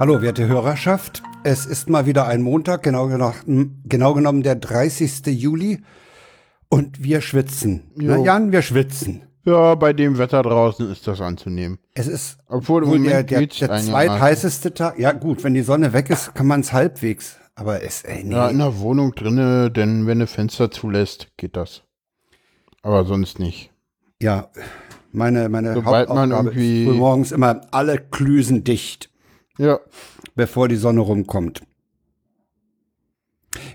Hallo, werte Hörerschaft. Es ist mal wieder ein Montag, genau, genommen, genau genommen der 30. Juli. Und wir schwitzen. Jo. Na, Jan, wir schwitzen. Ja, bei dem Wetter draußen ist das anzunehmen. Es ist Obwohl, im der, der, der zweitheißeste Tag. Ja, gut, wenn die Sonne weg ist, kann man es halbwegs. Aber es, ey, nee. Ja, in der Wohnung drinne, denn wenn du Fenster zulässt, geht das. Aber sonst nicht. Ja, meine, meine Sobald man irgendwie- ist morgens immer alle Klüsen dicht, Ja, bevor die Sonne rumkommt.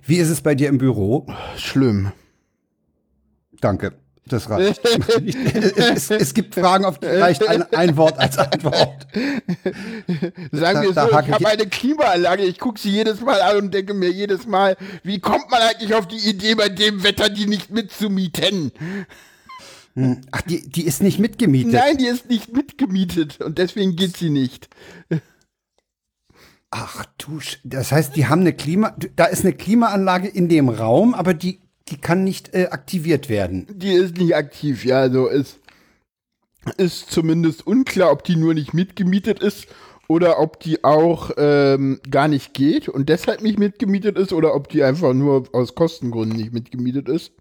Wie ist es bei dir im Büro? schlimm. Danke. Das reicht. Ich- es, es gibt Fragen, auf die reicht ein, ein Wort als Antwort. Sagen wir Da- so, ich habe eine Klimaanlage, ich gucke sie jedes Mal an und denke mir jedes Mal, wie kommt man eigentlich auf die Idee, bei dem Wetter die nicht mitzumieten? Ach, die, die ist nicht mitgemietet. Nein, die ist nicht mitgemietet und deswegen geht sie nicht. Ach du, Sch- das heißt, die haben eine Klima, da ist eine Klimaanlage in dem Raum, aber die, die kann nicht äh, aktiviert werden. Die ist nicht aktiv, ja, also es ist zumindest unklar, ob die nur nicht mitgemietet ist oder ob die auch ähm, gar nicht geht und deshalb nicht mitgemietet ist oder ob die einfach nur aus Kostengründen nicht mitgemietet ist.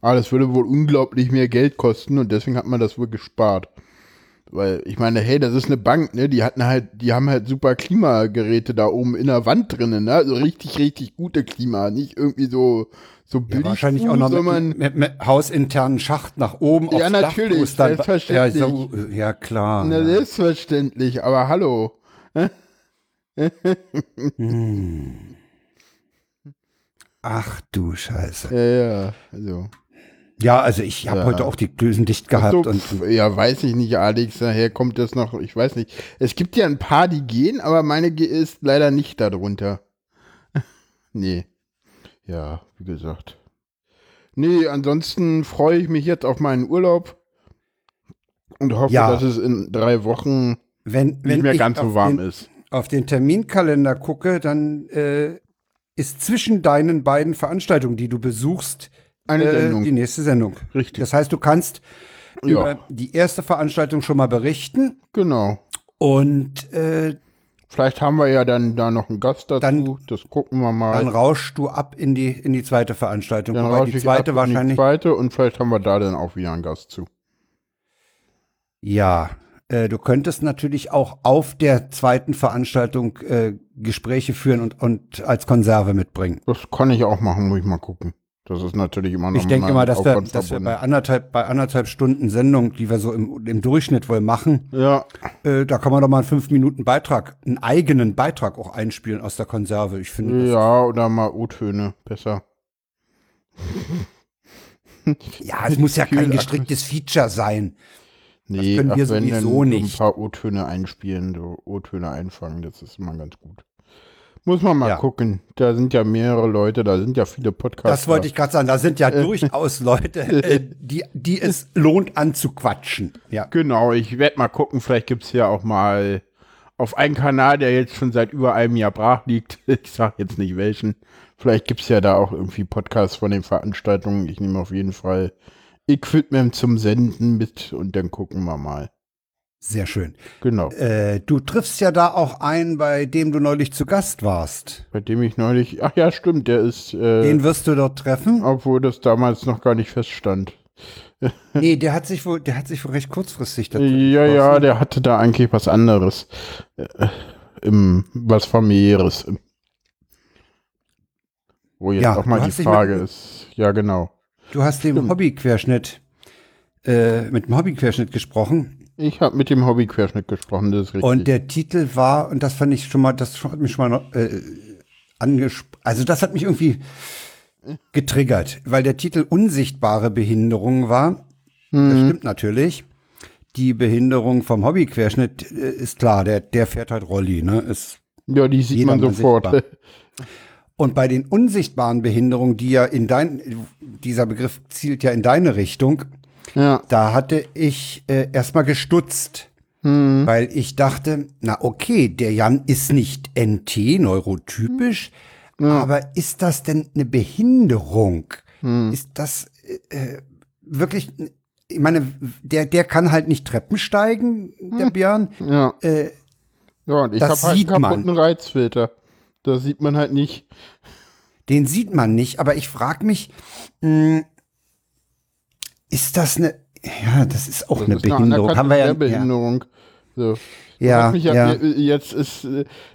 Aber das würde wohl unglaublich mehr Geld kosten und deswegen hat man das wohl gespart. Weil ich meine, hey, das ist eine Bank, ne? Die hatten halt, die haben halt super Klimageräte da oben in der Wand drinnen, ne? Also richtig, richtig gute Klima, nicht irgendwie so so Ja, billig, wahrscheinlich auch noch sondern mit, mit, mit hausinternen Schacht nach oben Ja, aufs Dach, natürlich, dann- selbstverständlich. Ja, so, ja klar. Na, ja. selbstverständlich, aber hallo. Ach du Scheiße. Ja, ja, also. Ja, also ich habe Ja. heute auch die Klösen dicht gehabt so, und ja, weiß ich nicht, Alex, daher kommt das noch, ich weiß nicht. Es gibt ja ein paar, die gehen, aber meine ist leider nicht darunter. nee. Ja, wie gesagt. Nee, ansonsten freue ich mich jetzt auf meinen Urlaub und hoffe, Ja. dass es in drei Wochen wenn, wenn nicht mehr ganz so warm den, ist. auf den Terminkalender gucke, dann äh, ist zwischen deinen beiden Veranstaltungen, die du besuchst, Eine äh, Sendung. die nächste Sendung. Richtig. Das heißt, du kannst Ja. über die erste Veranstaltung schon mal berichten Genau. und äh, Vielleicht haben wir ja dann da noch einen Gast dazu. Dann- das gucken wir mal. dann rauschst du ab in die, in die zweite Veranstaltung. Dann Wobei die ich zweite ab in die wahrscheinlich. zweite und vielleicht haben wir da dann auch wieder einen Gast zu. Ja, äh, du könntest natürlich auch auf der zweiten Veranstaltung äh, Gespräche führen und, und als Konserve mitbringen. Das kann ich auch machen, muss ich mal gucken. Das ist natürlich immer noch Ich denke mal dass wir, dass wir bei anderthalb, bei anderthalb Stunden Sendung, die wir so im, im Durchschnitt wohl machen, Ja, äh, da kann man doch mal einen fünf Minuten Beitrag, einen eigenen Beitrag auch einspielen aus der Konserve. Ich finde, das, ja, oder mal O-Töne, besser. ja, es muss ja kein gestricktes Feature sein. Nee, können wir wenn, sowieso nicht. ein paar O-Töne einspielen, so O-Töne einfangen, das ist immer ganz gut. Muss man mal Ja. gucken. Da sind ja mehrere Leute, da sind ja viele Podcasts. Das wollte ich gerade sagen. Da sind ja durchaus Leute, äh, die, die es lohnt anzuquatschen. Ja. Genau, ich werde mal gucken, vielleicht gibt es ja auch mal auf einen Kanal, der jetzt schon seit über einem Jahr brach liegt. Ich sage jetzt nicht welchen. Vielleicht gibt es ja da auch irgendwie Podcasts von den Veranstaltungen. Ich nehme auf jeden Fall Equipment zum Senden mit und dann gucken wir mal. Sehr schön. Genau. Äh, du triffst ja da auch einen, bei dem du neulich zu Gast warst. Bei dem ich neulich, ach ja, stimmt, der ist, äh, Den wirst du dort treffen. obwohl das damals noch gar nicht feststand. Nee, der hat sich wohl, der hat sich wohl recht kurzfristig dazu Ja, ja, entschlossen. der hatte da eigentlich was anderes. Äh, im, was familiäres. Wo jetzt Ja, auch mal die Frage mit- ist. Ja, genau. Du hast den Stimmt. Hobbyquerschnitt, äh, mit dem Hobbyquerschnitt gesprochen. Ich habe mit dem Hobbyquerschnitt gesprochen, das ist richtig. Und der Titel war, und das fand ich schon mal, das hat mich schon mal äh, angesprochen. Also das hat mich irgendwie getriggert, weil der Titel Unsichtbare Behinderung war. Mhm. Das stimmt natürlich. Die Behinderung vom Hobbyquerschnitt äh, ist klar, der, der fährt halt Rolli, ne? Ist ja, die sieht man sofort. sichtbar. Und bei den unsichtbaren Behinderungen, die ja in dein, dieser Begriff zielt ja in deine Richtung, ja. da hatte ich äh, erstmal gestutzt, Hm. weil ich dachte, na okay, der Jan ist nicht NT, neurotypisch, aber ist das denn eine Behinderung? Hm. Ist das äh, äh, wirklich, ich meine, der, der kann halt nicht Treppen steigen, der Björn. Ja. Äh, Ja, und ich habe halt einen man. kaputten Reizfilter. Das sieht man halt nicht. Den sieht man nicht, aber ich frage mich, mh, ist das eine, ja, das ist auch Das eine ist eine Behinderung. anerkannte Haben wir ja, ja, Schwerbehinderung. So. Ja, ja, ja. Jetzt ist,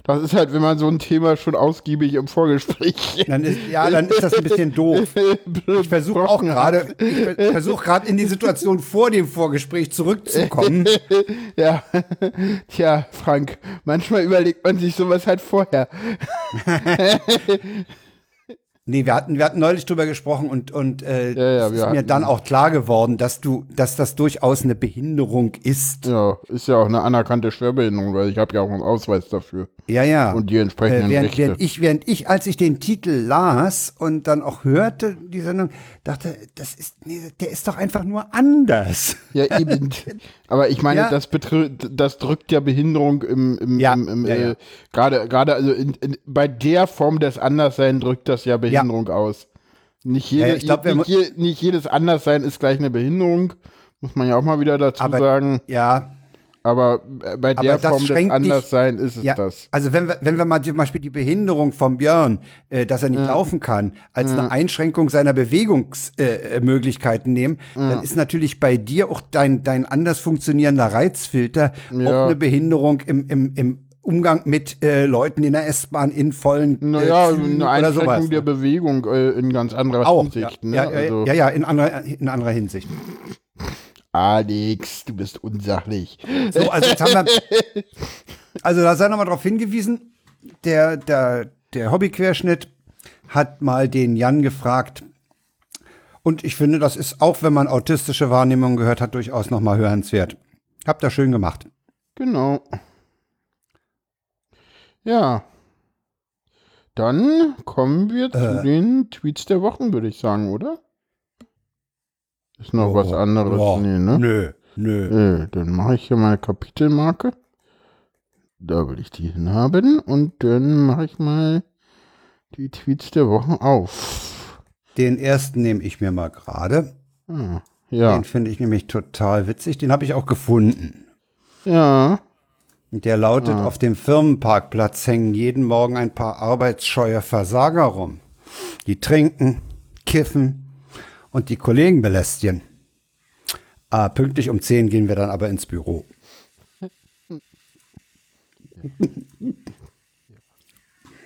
das ist halt, wenn man so ein Thema schon ausgiebig im Vorgespräch. dann ist, ja, dann ist das ein bisschen doof. Ich versuche auch gerade, ich versuche gerade in die Situation vor dem Vorgespräch zurückzukommen. Ja, tja, Frank, manchmal überlegt man sich sowas halt vorher. Nee, wir hatten, wir hatten neulich drüber gesprochen und, und äh, Ja, ja, ist mir dann auch klar geworden, dass du, dass das durchaus eine Behinderung ist. Ja, ist ja auch eine anerkannte Schwerbehinderung, weil ich habe ja auch einen Ausweis dafür. Ja, ja. Und die entsprechenden Äh, während, Rechte. während, ich, während ich, als ich den Titel las und dann auch hörte, die Sendung, dachte, das ist, nee, der ist doch einfach nur anders. Ja, eben. Aber ich meine, Ja. das, das drückt ja Behinderung im, im, Ja, im, im ja, äh, gerade, gerade also in, in, bei der Form des Anderssein drückt das ja Behinderung aus. Nicht, jede, ich glaub, nicht, je, nicht jedes Anderssein ist gleich eine Behinderung, muss man ja auch mal wieder dazu Aber- sagen. Ja, Aber äh, bei der das Form des Anderssein ist es ja. das. Also wenn wir, wenn wir mal zum Beispiel die Behinderung vom Björn, äh, dass er nicht laufen kann, als eine Einschränkung seiner Bewegungsmöglichkeiten äh, nehmen, dann ist natürlich bei dir auch dein, dein anders funktionierender Reizfilter auch Ja. eine Behinderung im, im, im Umgang mit äh, Leuten in der S-Bahn in vollen Naja, äh, Zügen eine oder sowas. Einschränkung der Bewegung äh, in ganz anderer auch, Hinsicht. ja, Ne? ja, ja, also, ja, ja, in anderer, in anderer Hinsicht. Alex, du bist unsachlich. So, also jetzt haben wir, also da sei nochmal darauf hingewiesen, der, der, der Hobbyquerschnitt hat mal den Jan gefragt. Und ich finde, das ist auch, wenn man autistische Wahrnehmungen gehört hat, durchaus nochmal hörenswert. Habt ihr schön gemacht. Genau. Ja. Dann kommen wir zu Äh. den Tweets der Wochen, würde ich sagen, oder? Ist noch was anderes? Oh, nee, ne? Nö, nö. Äh, dann mache ich hier meine Kapitelmarke. Da will ich die hinhaben. Und dann mache ich mal die Tweets der Wochen auf. Den ersten nehme ich mir mal gerade. Ah, ja. Den finde ich nämlich total witzig. Den habe ich auch gefunden. Ja. Der lautet, auf dem Firmenparkplatz hängen jeden Morgen ein paar arbeitsscheue Versager rum. Die trinken, kiffen und die Kollegen belästigen. Ah, pünktlich um 10 gehen wir dann aber ins Büro.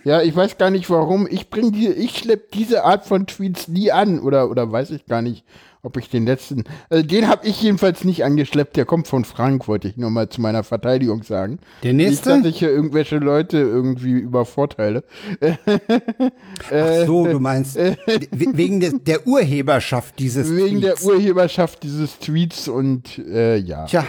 Ja, ich weiß gar nicht warum. Ich bring die, ich schlepp diese Art von Tweets nie an. Oder, oder weiß ich gar nicht, ob ich den letzten. Also den habe ich jedenfalls nicht angeschleppt. Der kommt von Frank, wollte ich nur mal zu meiner Verteidigung sagen. Der Nicht, nächste? dass ich hier irgendwelche Leute irgendwie übervorteile. Ach so, du meinst, we- wegen des, der Urheberschaft dieses Wegen der Tweets. Urheberschaft dieses Tweets und äh, ja. Tja,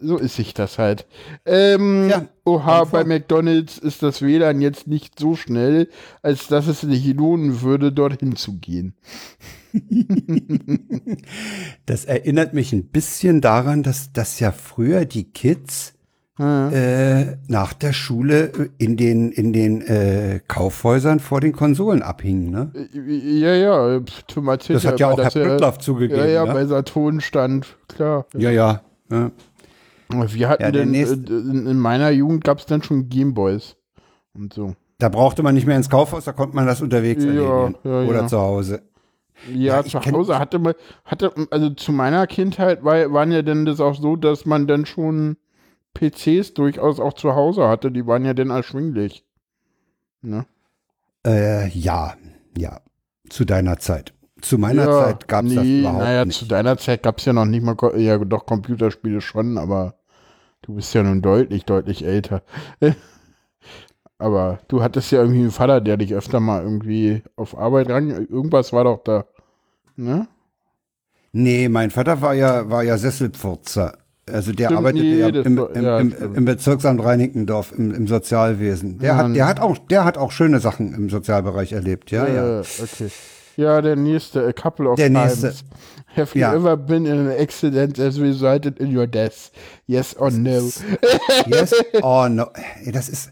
So ist sich das halt. Ähm, Ja, oha, bei McDonalds ist das WLAN jetzt nicht so schnell, als dass es sich lohnen würde, dorthin zu gehen. das erinnert mich ein bisschen daran, dass, dass ja früher die Kids äh, nach der Schule in den, in den äh, Kaufhäusern vor den Konsolen abhingen. Ne? Äh, Ja, ja, Erzählen. Das hat ja auch Herr Brücklaff zugegeben. Ja, ja, ne? bei Saturn stand, klar. Ja, ja. ja. Wir hatten Ja, denn, äh, in, in meiner Jugend gab es dann schon Gameboys und so. Da brauchte man nicht mehr ins Kaufhaus, da konnte man das unterwegs Ja, erledigen. ja, Oder zu Hause. Ja, Ja, zu Hause hatte man, hatte, also zu meiner Kindheit war, waren ja denn das auch so, dass man dann schon PCs durchaus auch zu Hause hatte, die waren ja dann erschwinglich. Ne? Äh, ja, ja. Zu deiner Zeit. Zu meiner ja, Zeit gab es das nee, überhaupt naja, nicht. zu deiner Zeit gab es ja noch nicht mal, ja doch Computerspiele schon, aber du bist ja nun deutlich, deutlich älter. aber du hattest ja irgendwie einen Vater, der dich öfter mal irgendwie auf Arbeit ran, irgendwas war doch da. Ne? Nee, mein Vater war ja, war ja Sesselpfurzer. Also der Stimmt, arbeitete nee, ja im, war- im, ja, im, im Bezirksamt Reinickendorf, im, Sozialwesen. Der, Ja, hat, der, hat auch, der hat auch schöne Sachen im Sozialbereich erlebt, ja, ja. Äh, okay. Ja, der nächste, a couple of Der times. nächste. Have you Ja. ever been in an accident that resulted in your death? Yes or no? Yes? Oh no. Das ist,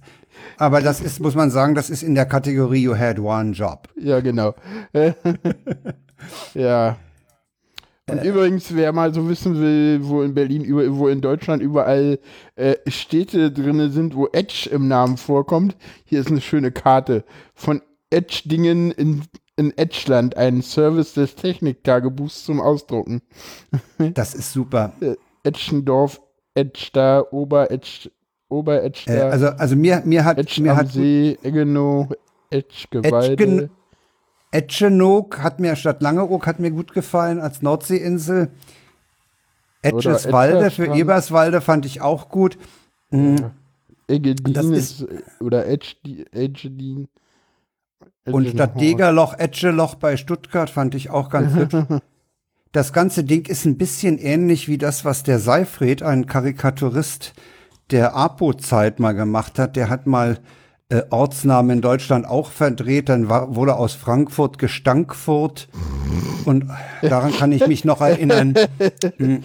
aber das ist, muss man sagen, das ist in der Kategorie You had one job. Ja, genau. ja. Und übrigens, wer mal so wissen will, wo in Berlin, wo in Deutschland überall äh, Städte drin sind, wo Edge im Namen vorkommt, hier ist eine schöne Karte von Edge-Dingen in, in Edgeland, ein Service des Techniktagebuchs zum Ausdrucken. Das ist super. Äh, Edgendorf, Edgda, Ober-Edge, Ober-Edgda, Äh, also, also mir, mir hat, Edge mir hat See, Eggenow, Edgewalde. Etschen- Etschenoog hat mir statt Langeoog hat mir gut gefallen als Nordseeinsel. Etscheswalde für. Eberswalde fand ich auch gut. Eggedin Das ist, oder Edgedin. Und statt Degerloch, Etscheloch bei Stuttgart fand ich auch ganz hübsch. Das ganze Ding ist ein bisschen ähnlich wie das, was der Seifried, ein Karikaturist der APO-Zeit mal gemacht hat. Der hat mal äh, Ortsnamen in Deutschland auch verdreht. Dann war, wurde aus Frankfurt Gestankfurt. Und daran kann ich mich noch erinnern.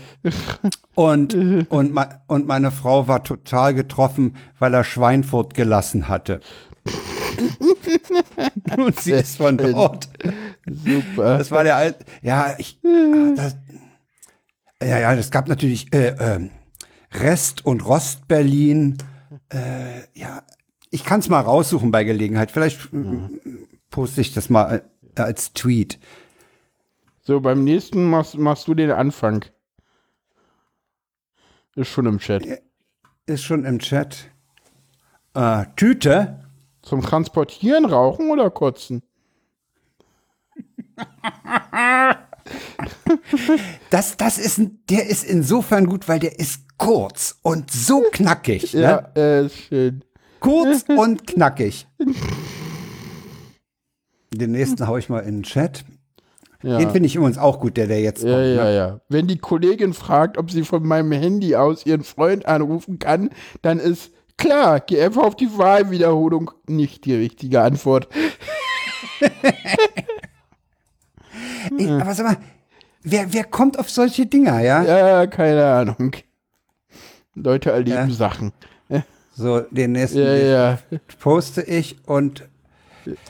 Und, und, und meine Frau war total getroffen, weil er Schweinfurt gelassen hatte. und sie ist von dort. Super. Das war der alte. Ja, ich. Das, ja, ja, es gab natürlich äh, ähm, Rest- und Rost-Berlin. Äh, ja, ich kann es mal raussuchen bei Gelegenheit. Vielleicht äh, poste ich das mal äh, als Tweet. So, beim nächsten machst, machst du den Anfang. Ist schon im Chat. Ist schon im Chat. Äh, Tüte. Zum Transportieren, Rauchen oder Kotzen? Das, das ist, ein- der ist insofern gut, weil der ist kurz und so knackig. Ne? Ja, äh, ist schön. Kurz und knackig. Den nächsten hau ich mal in den Chat. Ja. Den finde ich übrigens auch gut, der, der jetzt Ja, kommt. ja, Ne? ja. Wenn die Kollegin fragt, ob sie von meinem Handy aus ihren Freund anrufen kann, dann ist klar, geh einfach auf die Wahlwiederholung. Nicht die richtige Antwort. Ich, aber sag mal, wer, wer kommt auf solche Dinger, ja? Ja, keine Ahnung. Leute erleben Ja. Sachen. So, den nächsten Ja, ja. poste ich und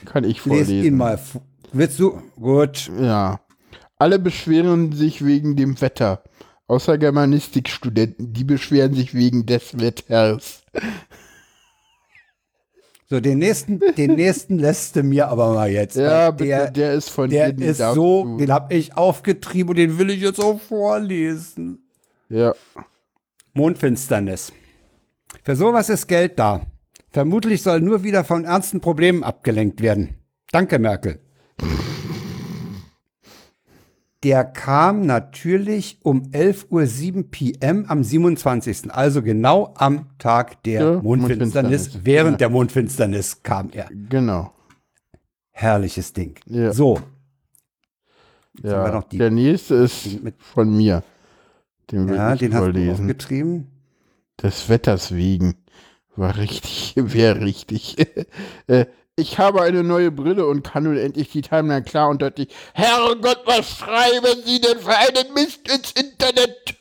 Kann ich lese vorlesen. ihn mal. Willst du? Gut. Ja. Alle beschweren sich wegen dem Wetter. Außer Germanistikstudenten, die beschweren sich wegen des Wetters. So, den nächsten, den nächsten lässt du mir aber mal jetzt. Ja, bitte, der, der, ist von der dir, den ist so, du. den habe ich aufgetrieben und den will ich jetzt auch vorlesen. Ja. Mondfinsternis. Für sowas ist Geld da. Vermutlich soll nur wieder von ernsten Problemen abgelenkt werden. Danke, Merkel. Der kam natürlich um 11.07 Uhr PM am 27. Also genau am Tag der Ja, Mondfinsternis. Mondfinsternis. Während Ja. der Mondfinsternis kam er. Genau. Herrliches Ding. Ja. So, wir Ja. noch die- Der nächste ist von mir. Den ja, den hast du aufgetrieben. Des Wetters wegen. War richtig, wäre richtig. Äh, ich habe eine neue Brille und kann nun endlich die Timeline klar und deutlich. Herrgott, was schreiben Sie denn für einen Mist ins Internet?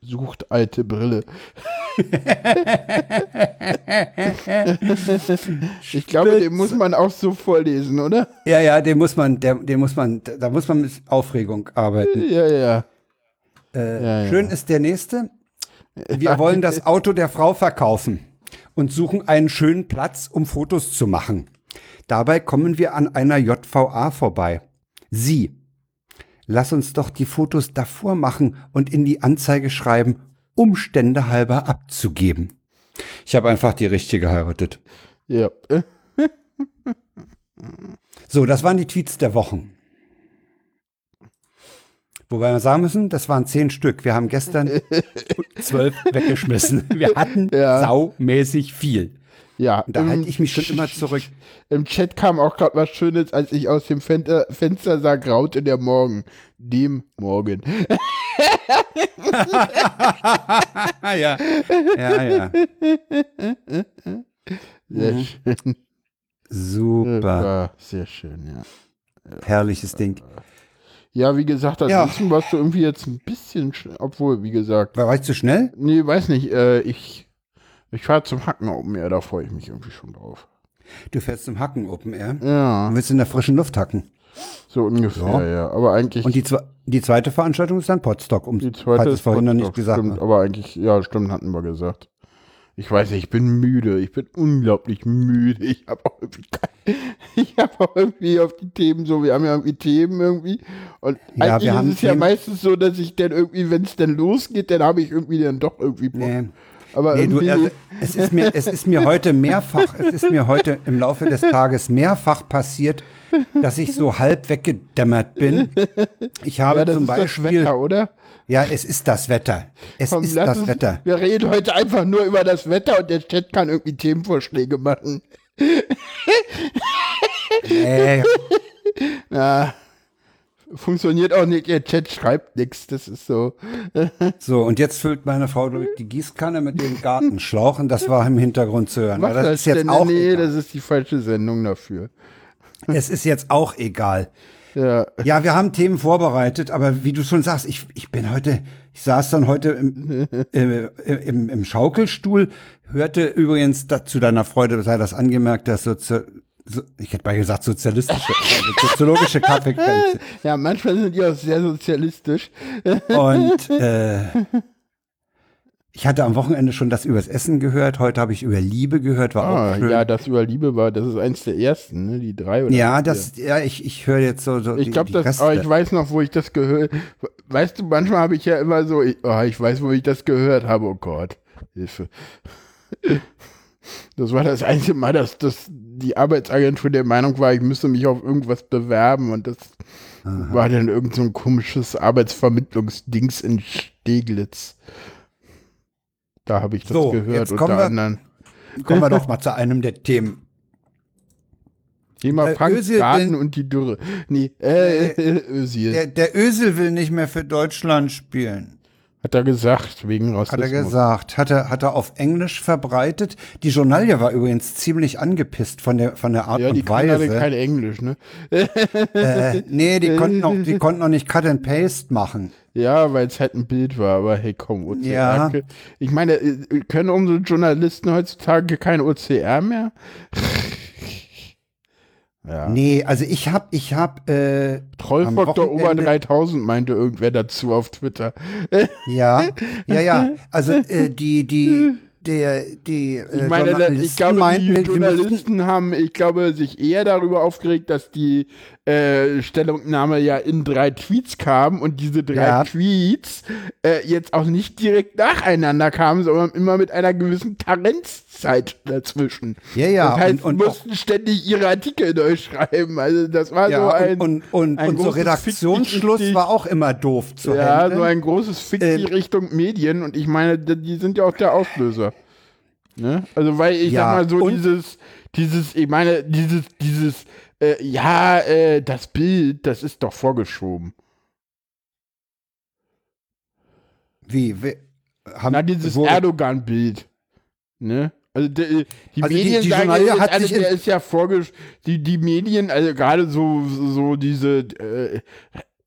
Sucht alte Brille. ich glaube, den muss man auch so vorlesen, oder? Ja, ja, den muss man, der, den muss man, da muss man mit Aufregung arbeiten. Ja, ja. Äh, Ja, ja. Schön ist der nächste. Wir wollen das Auto der Frau verkaufen und suchen einen schönen Platz, um Fotos zu machen. Dabei kommen wir an einer JVA vorbei. Sie. Lass uns doch die Fotos davor machen und in die Anzeige schreiben, Umstände halber abzugeben. Ich habe einfach die richtige geheiratet. Ja. So, das waren die Tweets der Wochen. Wobei wir sagen müssen, das waren zehn Stück. Wir haben gestern zwölf weggeschmissen. Wir hatten Ja. saumäßig viel. Ja. Und da halte ich mich schon immer zurück. Im Chat kam auch gerade was Schönes, als ich aus dem Fenster, Fenster sah, graute der Morgen. Dem Morgen. Ja. Ja, ja. Sehr Mhm. schön. Super. War sehr schön, ja. Herrliches Ding. Ja, wie gesagt, Ja. ansonsten warst du irgendwie jetzt ein bisschen, sch- obwohl, wie gesagt, War, ich zu schnell? nee, weiß nicht, äh, ich, ich fahre zum Hacken Open Air, da freue ich mich irgendwie schon drauf. Du fährst zum Hacken Open Air. Ja, Du willst in der frischen Luft hacken. So ungefähr, ja. Ja. Aber eigentlich. Und die, die zweite Veranstaltung ist dann Potsdok, um die zweite falls es ist vorhin noch nicht gesagt stimmt. Aber eigentlich, ja, stimmt, hatten wir gesagt. Ich weiß nicht, ich bin müde. Ich bin unglaublich müde. Ich habe auch irgendwie ich habe auch irgendwie auf die Themen so, wir haben ja irgendwie Themen irgendwie. Und Ja, eigentlich wir ist haben es ja Themen. meistens so, dass ich dann irgendwie, wenn es dann losgeht, dann habe ich irgendwie dann doch irgendwie Bock. Nee. Aber Nee, du, also, es, ist mir, es ist mir heute mehrfach, es ist mir heute im Laufe des Tages mehrfach passiert, dass ich so halb weggedämmert bin. Ich habe ja, das zum ist das Beispiel, Wetter, oder? Ja, es ist das Wetter. Es Komm, ist das uns- Wetter. Wir reden heute einfach nur über das Wetter und der Chat kann irgendwie Themenvorschläge machen. Äh, Ja, funktioniert auch nicht. Der Chat schreibt nichts. Das ist so. so, und jetzt füllt meine Frau die Gießkanne mit dem Gartenschlauch und das war im Hintergrund zu hören. Was das das ist jetzt denn? auch nee, egal. das ist die falsche Sendung dafür. Es ist jetzt auch egal. Ja, Ja, wir haben Themen vorbereitet, aber wie du schon sagst, ich, ich bin heute, ich saß dann heute im, äh, im, im Schaukelstuhl, hörte übrigens da, zu deiner Freude sei das angemerkt, dass Sozi so, ich hätte mal gesagt sozialistische, äh, soziologische Kaffeekränze. ja, manchmal sind die auch sehr sozialistisch. Und äh, ich hatte am Wochenende schon das übers Essen gehört, heute habe ich über Liebe gehört, war Ah, auch schön. ja, das über Liebe war, das ist eins der ersten, ne? Die drei oder ja, das, ja, ich, ich höre jetzt so, so Ich glaube, das, Reste. aber ich weiß noch, wo ich das gehört. Weißt du, manchmal habe ich ja immer so, ich, oh, ich weiß, wo ich das gehört habe. Oh Gott, Hilfe. Das war das einzige Mal, dass, dass die Arbeitsagentur der Meinung war, ich müsste mich auf irgendwas bewerben und das war dann irgend so ein komisches Arbeitsvermittlungsdings in Steglitz. Da habe ich das So, gehört jetzt kommen unter wir- anderem. Kommen wir doch mal zu einem der Themen. Thema Äh, Frank Özil Garten und die Dürre. Nee, äh, äh, Özil. Der, der Ösel will nicht mehr für Deutschland spielen. Hat er gesagt, wegen Rassismus. Hat er gesagt. Hat er, hat er auf Englisch verbreitet. Die Journalie war übrigens ziemlich angepisst von der, von der Art Ja, die und können alle Weise. kein Englisch, ne? äh, nee, die konnten, noch, die konnten noch nicht Cut and Paste machen. Ja, weil es halt ein Bild war, aber hey, komm, OCR. Ja. Ich meine, äh, können unsere Journalisten heutzutage kein OCR mehr? Ja. Nee, also ich hab, ich hab, äh, Trollfaktor Ober Wochenende- 3000 meinte irgendwer dazu auf Twitter. ja, ja, ja, also äh, die, die, der, die äh, Ich meine, ich glaube, meinten, die Journalisten haben, ich glaube, sich eher darüber aufgeregt, dass die äh, Stellungnahme ja in drei Tweets kam und diese drei Ja. Tweets äh, jetzt auch nicht direkt nacheinander kamen, sondern immer mit einer gewissen Karenzzeit dazwischen. Ja, ja, Das heißt, und- und mussten ständig ihre Artikel neu schreiben. Also das war so ja, ein und, und, ein und so Redaktionsschluss Fick war auch immer doof zu ja, handeln. so ein großes Fick Ähm, Richtung Medien und ich meine, die sind ja auch der Auslöser. Ne? Also weil ich Ja, sag mal so dieses, dieses, ich meine, dieses, dieses, äh, ja, äh, das Bild, das ist doch vorgeschoben. Wie, wie haben, Na, dieses Erdogan-Bild. Ne? Also die, die Also die- Medien die sagen, Journalie ja, hat also in- der ist ja vorgesch die, die Medien, also gerade so, so diese äh,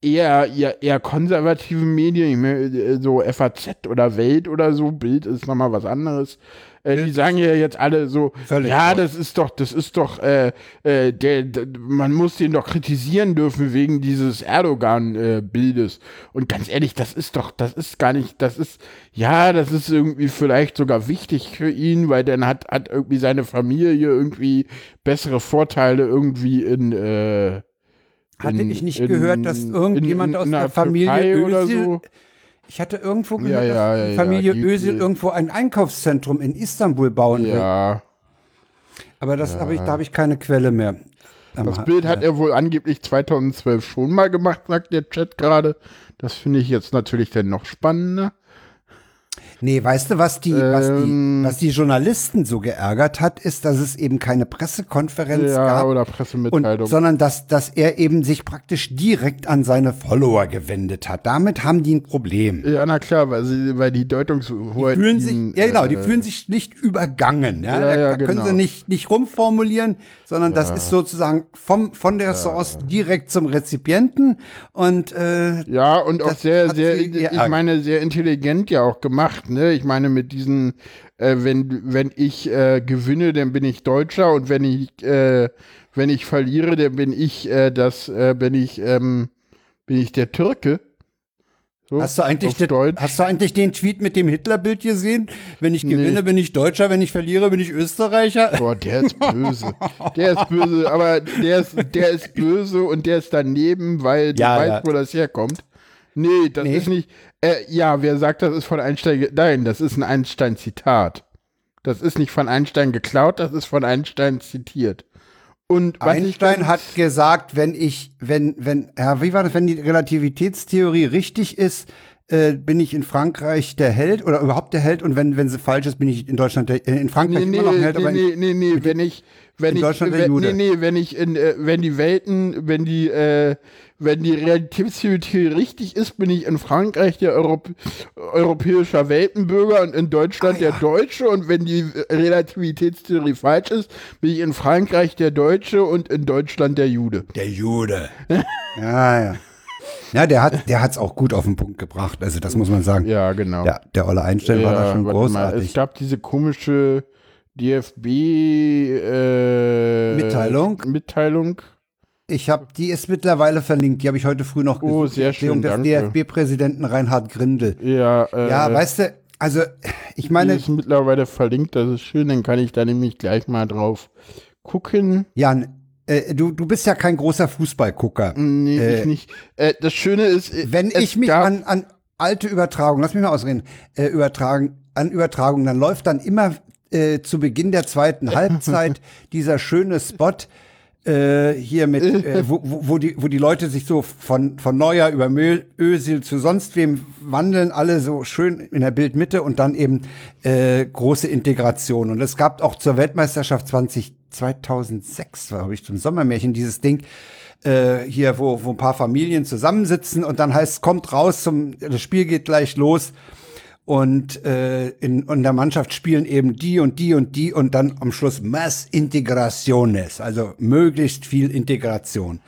eher, eher, eher konservative Medien, äh, so FAZ oder Welt oder so, Bild ist nochmal was anderes. Äh, die sagen ja jetzt alle so, Völlig ja, das ist doch, das ist doch, äh, äh, der, der, man muss den doch kritisieren dürfen wegen dieses Erdogan-Bildes. Und ganz ehrlich, das ist doch, das ist gar nicht, das ist, ja, das ist irgendwie vielleicht sogar wichtig für ihn, weil dann hat, hat irgendwie seine Familie irgendwie bessere Vorteile irgendwie in, äh, Hatte in- ich nicht in- gehört, dass irgendjemand in aus der Familie Türkei oder Özil, so. Ich hatte irgendwo gehört, ja, dass ja, die ja, Familie Özil irgendwo ein Einkaufszentrum in Istanbul bauen will. Ja. Aber das habe ich, da habe ich keine Quelle mehr. Das Bild hat er wohl angeblich 2012 schon mal gemacht, sagt der Chat gerade. Das finde ich jetzt natürlich dann noch spannender. Nee, weißt du, was die, was, Ähm. die, was die Journalisten so geärgert hat, ist, dass es eben keine Pressekonferenz Ja, gab. oder Und, Pressemitteilung. sondern dass, dass er eben sich praktisch direkt an seine Follower gewendet hat. Damit haben die ein Problem. ja, na klar, weil, sie, weil die Deutungshoheit. fühlen sich, ihnen, ja genau, die äh, fühlen sich nicht übergangen. Ja? Ja, da, ja, da können genau. sie nicht, nicht rumformulieren, sondern das ist sozusagen vom, von der Source direkt zum Rezipienten und äh, Ja, und auch sehr, sehr, ich meine, sehr intelligent ja auch gemacht, ne? Ich meine, mit diesen, äh, wenn, wenn ich äh, gewinne, dann bin ich Deutscher und wenn ich äh, wenn ich verliere, dann bin ich äh, das, äh, bin ich, ähm, bin ich der Türke. So, hast, du eigentlich den, hast du eigentlich den Tweet mit dem Hitlerbild gesehen? Wenn ich gewinne, nee. bin ich Deutscher, wenn ich verliere, bin ich Österreicher. Boah, der ist böse. der ist böse, aber der ist, der ist böse und der ist daneben, weil du ja, weißt, ja. wo das herkommt. Nee, das nee. ist nicht. Äh, ja, wer sagt, das ist von Einstein? Nein, das ist ein Einstein-Zitat. Das ist nicht von Einstein geklaut, das ist von Einstein zitiert. Und Einstein hat gesagt, wenn ich, wenn, wenn, ja, wie war das, wenn die Relativitätstheorie richtig ist, äh, bin ich in Frankreich der Held oder überhaupt der Held und wenn, wenn sie falsch ist, bin ich in Deutschland der, äh, in Frankreich nee, immer noch ein Held. Nee, aber nee, nee, nee, wenn ich, wenn in ich, Deutschland wenn, der Jude. nee, nee, wenn ich in, äh, wenn die Welten, wenn die, äh, wenn die Realitätstheorie richtig ist, bin ich in Frankreich der Europ europäischer Weltenbürger und in Deutschland ah, ja. der Deutsche. Und wenn die Relativitätstheorie falsch ist, bin ich in Frankreich der Deutsche und in Deutschland der Jude. Der Jude. ja, ja. Ja, der hat der hat's auch gut auf den Punkt gebracht. Also das muss man sagen. Ja, genau. Der, der Olle Einstein ja, war da schon großartig. Mal, es gab diese komische DFB äh, Mitteilung. Mitteilung ich habe, die ist mittlerweile verlinkt. Die habe ich heute früh noch gesucht. Oh, sehr schön. des DFB-Präsidenten Reinhard Grindel. Ja, äh, ja, weißt du, also ich meine. Die ist mittlerweile verlinkt, das ist schön, dann kann ich da nämlich gleich mal drauf gucken. Jan, äh, du, du bist ja kein großer Fußballgucker. Nee, äh, ich nicht. Äh, das Schöne ist. Äh, wenn ich mich an, an alte Übertragungen, lass mich mal ausreden, äh, übertragen, an Übertragungen, dann läuft dann immer äh, zu Beginn der zweiten Halbzeit dieser schöne Spot äh, hier mit, äh, wo, wo, die, wo die Leute sich so von, von Neuer über Müll, Ösil zu sonst wem wandeln, alle so schön in der Bildmitte und dann eben äh, große Integration. Und es gab auch zur Weltmeisterschaft 20, 2006, war habe ich zum Sommermärchen dieses Ding, äh, hier, wo, wo ein paar Familien zusammensitzen und dann heißt, kommt raus, zum, das Spiel geht gleich los und äh, in, in der Mannschaft spielen eben die und die und die und dann am Schluss Mass Integraciones, also möglichst viel Integration.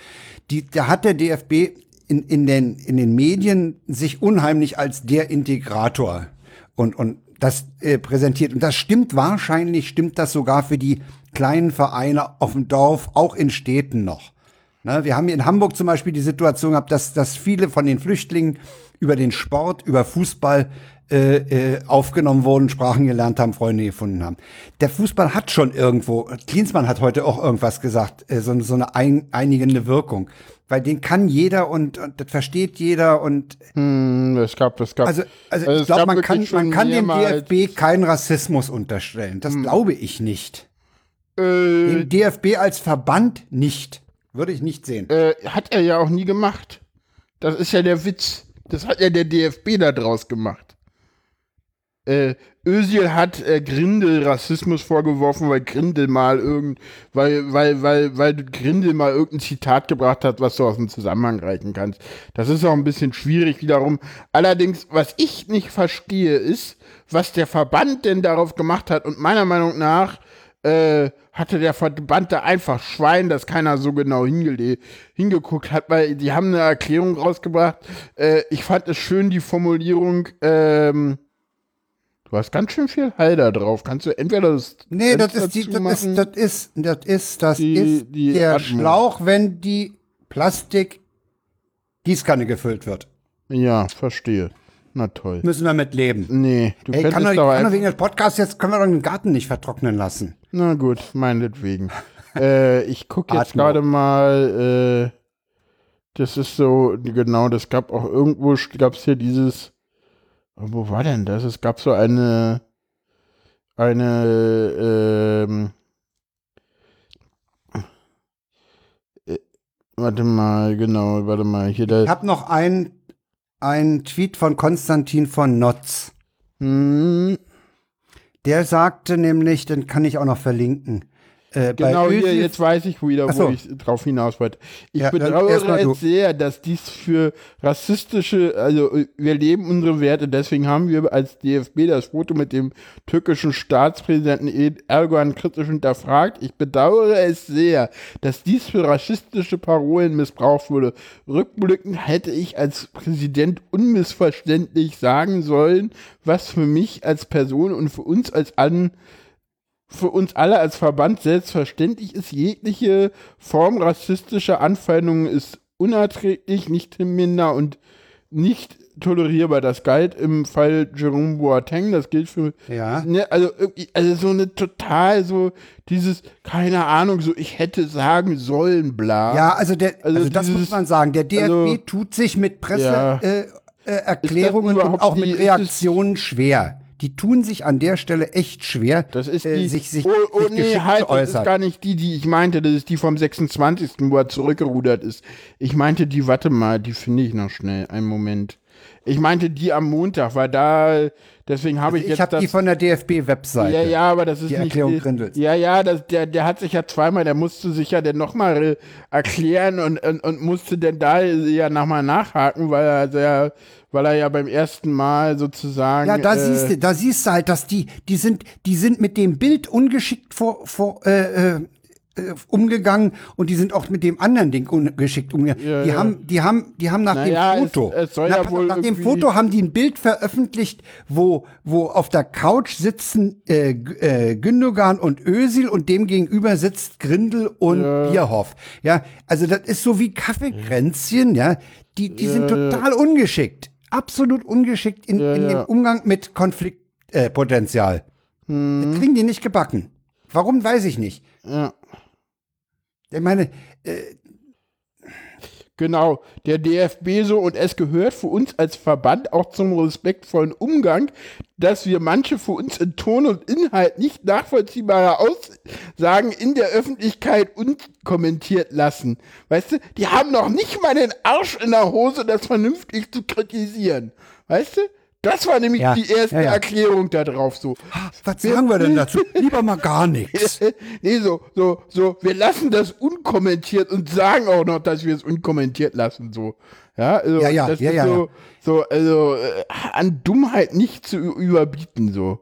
Die, da hat der DFB in, in, den, in den Medien sich unheimlich als der Integrator und, und das äh, präsentiert. Und das stimmt wahrscheinlich, stimmt das sogar für die kleinen Vereine auf dem Dorf, auch in Städten noch. Ne, wir haben hier in Hamburg zum Beispiel die Situation gehabt, dass, dass viele von den Flüchtlingen über den Sport, über Fußball äh, äh, aufgenommen wurden, Sprachen gelernt haben, Freunde gefunden haben. Der Fußball hat schon irgendwo, Klinsmann hat heute auch irgendwas gesagt, äh, so, so eine ein, einigende Wirkung. Weil den kann jeder und, und das versteht jeder und hm, es gab, es gab, also, also, also ich glaube, man kann, man kann dem DFB keinen Rassismus unterstellen. Das hm. glaube ich nicht. Äh, den DFB als Verband nicht. Würde ich nicht sehen. Äh, hat er ja auch nie gemacht. Das ist ja der Witz. Das hat ja der DFB da draus gemacht äh, Özil hat äh, Grindel Rassismus vorgeworfen, weil Grindel mal irgend, weil, weil, weil, weil Grindel mal irgendein Zitat gebracht hat, was du aus dem Zusammenhang reichen kannst. Das ist auch ein bisschen schwierig wiederum. Allerdings, was ich nicht verstehe, ist, was der Verband denn darauf gemacht hat. Und meiner Meinung nach äh, hatte der Verband da einfach Schwein, dass keiner so genau hingeguckt hat, weil die haben eine Erklärung rausgebracht. Äh, ich fand es schön, die Formulierung, ähm, Du hast ganz schön viel Halder drauf. Kannst du entweder das. Nee, das ist, die, das, ist, das ist, das ist, das die, ist die der Atmung. Schlauch, wenn die Plastik-Gießkanne gefüllt wird. Ja, verstehe. Na toll. Müssen wir mit leben. Nee, du Ey, kann doch, kann doch wegen des Podcasts jetzt können wir doch den Garten nicht vertrocknen lassen. Na gut, meinetwegen. äh, ich gucke jetzt gerade mal, äh, das ist so, genau, das gab auch irgendwo, gab es hier dieses wo war denn das? Es gab so eine, eine, ähm, äh, warte mal, genau, warte mal, hier da. Ich habe noch einen, einen Tweet von Konstantin von Notz. Hm. Der sagte nämlich, den kann ich auch noch verlinken. Äh, genau, hier, jetzt weiß ich wieder, so. wo ich drauf hinaus wollte. Ich ja, bedauere es sehr, dass dies für rassistische, also wir leben unsere Werte, deswegen haben wir als DFB das Foto mit dem türkischen Staatspräsidenten Erdogan kritisch hinterfragt. Ich bedauere es sehr, dass dies für rassistische Parolen missbraucht wurde. Rückblickend hätte ich als Präsident unmissverständlich sagen sollen, was für mich als Person und für uns als An für uns alle als Verband selbstverständlich ist, jegliche Form rassistischer Anfeindungen ist unerträglich, nicht minder und nicht tolerierbar. Das galt im Fall Jerome Boateng, das gilt für. Ja. Ne, also, also so eine total so dieses, keine Ahnung, so ich hätte sagen sollen, bla. Ja, also, der, Also also, das dieses- muss man sagen. Der DFB also- tut sich mit Ja. Presseerklärungen äh, äh, Erklärungen und auch die- mit Reaktionen schwer. Die tun sich an der Stelle echt schwer, Das ist äh, die, sich, sich, oh, oh sich nee, halt, das ist gar nicht die, die ich meinte, das ist die vom 26., wo er zurückgerudert ist. Ich meinte die, warte mal, die finde ich noch schnell, einen Moment. Ich meinte die am Montag, weil da, deswegen habe ich ich jetzt habe das, die von der DFB-Webseite. ja, ja, aber das ist die nicht Erklärung Grindels. Ja, ja, das, der, der hat sich ja zweimal, der musste sich ja dann nochmal erklären und, und, und musste dann da ja nochmal nachhaken, weil er sehr, weil er ja beim ersten Mal sozusagen. Ja, da äh, siehst du, da siehst du halt, dass die, die sind, die sind mit dem Bild ungeschickt vor, vor, äh, äh, äh, umgegangen und die sind auch mit dem anderen Ding ungeschickt umgegangen. Ja, die ja. haben, die haben, die haben nach Naja, dem es- Foto, es soll nach, ja nach dem Foto haben die ein Bild veröffentlicht, wo, wo auf der Couch sitzen äh, äh, Gündogan und Özil und dem gegenüber sitzt Grindel und Bierhoff. Ja, also das ist so wie Kaffeekränzchen, ja. Die, die sind total ungeschickt. Absolut ungeschickt in, in ja. dem Umgang mit Konfliktpotenzial. Äh. Hm. Das kriegen die nicht gebacken. Warum, weiß ich nicht. Ja. Ich meine, Genau, der DFB so und es gehört für uns als Verband auch zum respektvollen Umgang, dass wir manche für uns in Ton und Inhalt nicht nachvollziehbare Aussagen in der Öffentlichkeit unkommentiert lassen. Weißt du, die haben noch nicht mal den Arsch in der Hose, das vernünftig zu kritisieren. Weißt du? Das war nämlich Ja, die erste ja, ja. Erklärung da drauf so. was sagen wir denn dazu? Lieber mal gar nichts. nee, so, so, so, wir lassen das unkommentiert und sagen auch noch, dass wir es unkommentiert lassen, so. Ja, also, Ja, ja, das ja, ist ja, so, so, also, äh, an Dummheit nicht zu überbieten, so.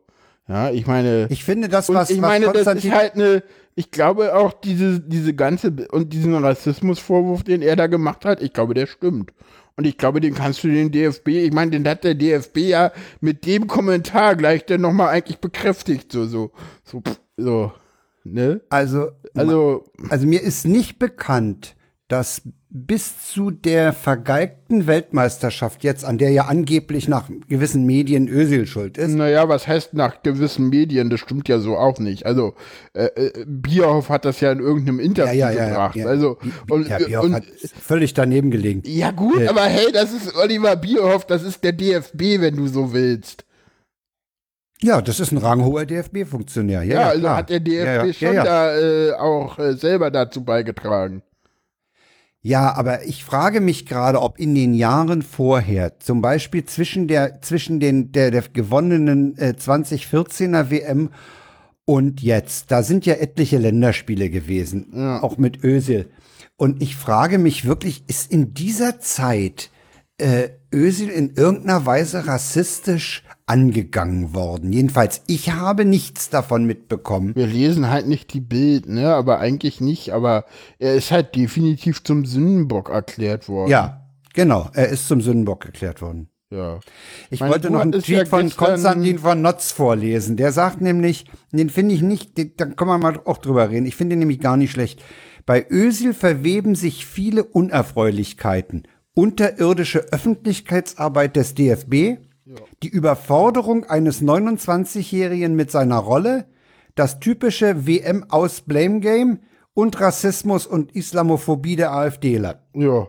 Ja, ich meine, Ich finde das, was, ich was meine, das ist Konstantin halt eine, ich glaube auch diese, diese ganze, und diesen Rassismusvorwurf, den er da gemacht hat, ich glaube, der stimmt. Und ich glaube, den kannst du den DFB, ich meine, den hat der DFB ja mit dem Kommentar gleich dann nochmal eigentlich bekräftigt, so, so, so, so, ne? also, Also, also mir ist nicht bekannt, dass bis zu der vergeigten Weltmeisterschaft jetzt, an der ja angeblich nach gewissen Medien Özil schuld ist, naja, was heißt nach gewissen Medien? Das stimmt ja so auch nicht. Also, äh, äh, Bierhoff hat das ja in irgendeinem Interview ja, ja, ja, gebracht. ja. Also, und, ja, Bierhoff und hat völlig daneben gelegen. Ja gut, aber hey, das ist Oliver Bierhoff, das ist der DFB, wenn du so willst. Ja, das ist ein ranghoher DFB-Funktionär. Ja, also hat der DFB schon da äh, auch äh, selber dazu beigetragen. Ja, aber ich frage mich gerade, ob in den Jahren vorher, zum Beispiel zwischen der, zwischen den, der, der gewonnenen äh, 2014er WM und jetzt, da sind ja etliche Länderspiele gewesen, auch mit Özil. Und ich frage mich wirklich, ist in dieser Zeit äh, Özil in irgendeiner Weise rassistisch angegangen worden? Jedenfalls, ich habe nichts davon mitbekommen. Wir lesen halt nicht die Bild, ne, aber eigentlich nicht, aber er ist halt definitiv zum Sündenbock erklärt worden. Ja, genau, er ist zum Sündenbock erklärt worden. Ja. Ich Meine, wollte du noch einen Tweet ja von Konstantin von Notz vorlesen. Der sagt nämlich, den finde ich nicht, den, da kann man mal auch drüber reden. Ich finde den nämlich gar nicht schlecht. Bei Ösil verweben sich viele Unerfreulichkeiten. Unterirdische Öffentlichkeitsarbeit des DFB, die Überforderung eines 29-Jährigen mit seiner Rolle, das typische WM aus Blame Game und Rassismus und Islamophobie der AfDler. Ja.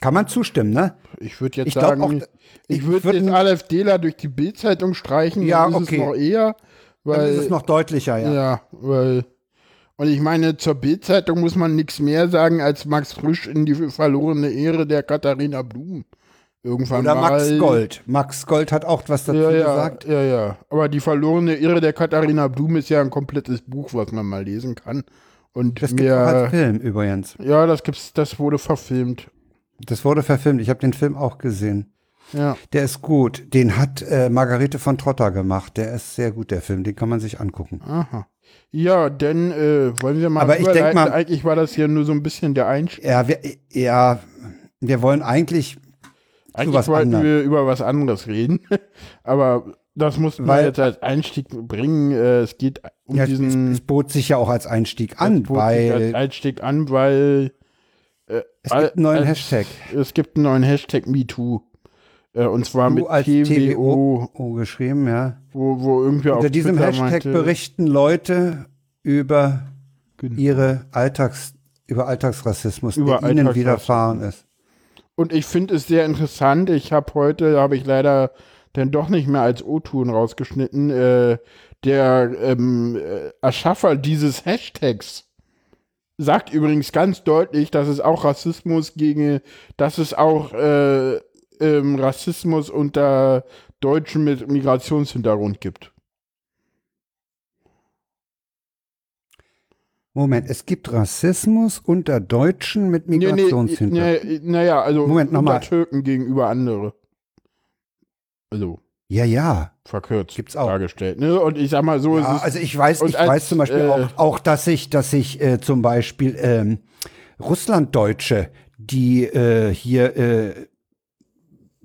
Kann man zustimmen, ne? Ich würde jetzt Ich sagen, auch, ich, ich würde würd den AfDler durch die Bildzeitung streichen, Ja, dann ist okay. es noch eher, Dann weil ist es noch deutlicher, ja. Ja, weil. Und ich meine, zur Bildzeitung muss man nichts mehr sagen als Max Frisch in die verlorene Ehre der Katharina Blum. Irgendwann Oder Max mal, Gold. Max Gold hat auch was dazu Ja, ja, gesagt. ja, ja. Aber die verlorene Ehre der Katharina Blum ist ja ein komplettes Buch, was man mal lesen kann. Und Das gibt auch als Film übrigens. ja, das gibt's, das wurde verfilmt. Das wurde verfilmt. Ich habe den Film auch gesehen. Ja. Der ist gut. Den hat äh, Margarete von Trotter gemacht. Der ist sehr gut, der Film. Den kann man sich angucken. Aha. Ja, denn äh, wollen wir mal Aber ich denk überleiten? mal- eigentlich war das ja nur so ein bisschen der Einstieg. Ja, wir, ja, wir wollen eigentlich Eigentlich wollten anderem. wir über was anderes reden. Aber Das muss man Weil- jetzt als Einstieg bringen. Äh, es geht um Ja, es, diesen es bot sich ja auch als Einstieg an, es bot sich als weil Einstieg an, weil äh, es gibt einen neuen als- Hashtag. Es gibt einen neuen Hashtag MeToo. Äh, und zwar Du mit als TWO, TWO geschrieben, ja. wo, wo irgendwer Unter diesem Twitter Hashtag meinte, berichten Leute über Genau. ihre Alltags, über Alltagsrassismus, Über der ihnen Alltagsrassismus. widerfahren ist. Und ich finde es sehr interessant. Ich habe heute, habe ich leider dann doch nicht mehr als O-Ton rausgeschnitten, äh, der ähm, äh, Erschaffer dieses Hashtags sagt übrigens ganz deutlich, dass es auch Rassismus gegen, dass es auch äh, ähm, Rassismus unter Deutschen mit Migrationshintergrund gibt. Moment, es gibt Rassismus unter Deutschen mit Migrationshintergrund. nee, naja, also Moment, unter. Türken gegenüber andere. Also Ja, ja. verkürzt Gibt's auch. dargestellt. Ne? Und ich sag mal so, ja ist es also ich weiß, ich als, weiß zum Beispiel äh, auch, auch, dass ich, dass ich äh, zum Beispiel ähm, Russlanddeutsche, die äh, hier äh,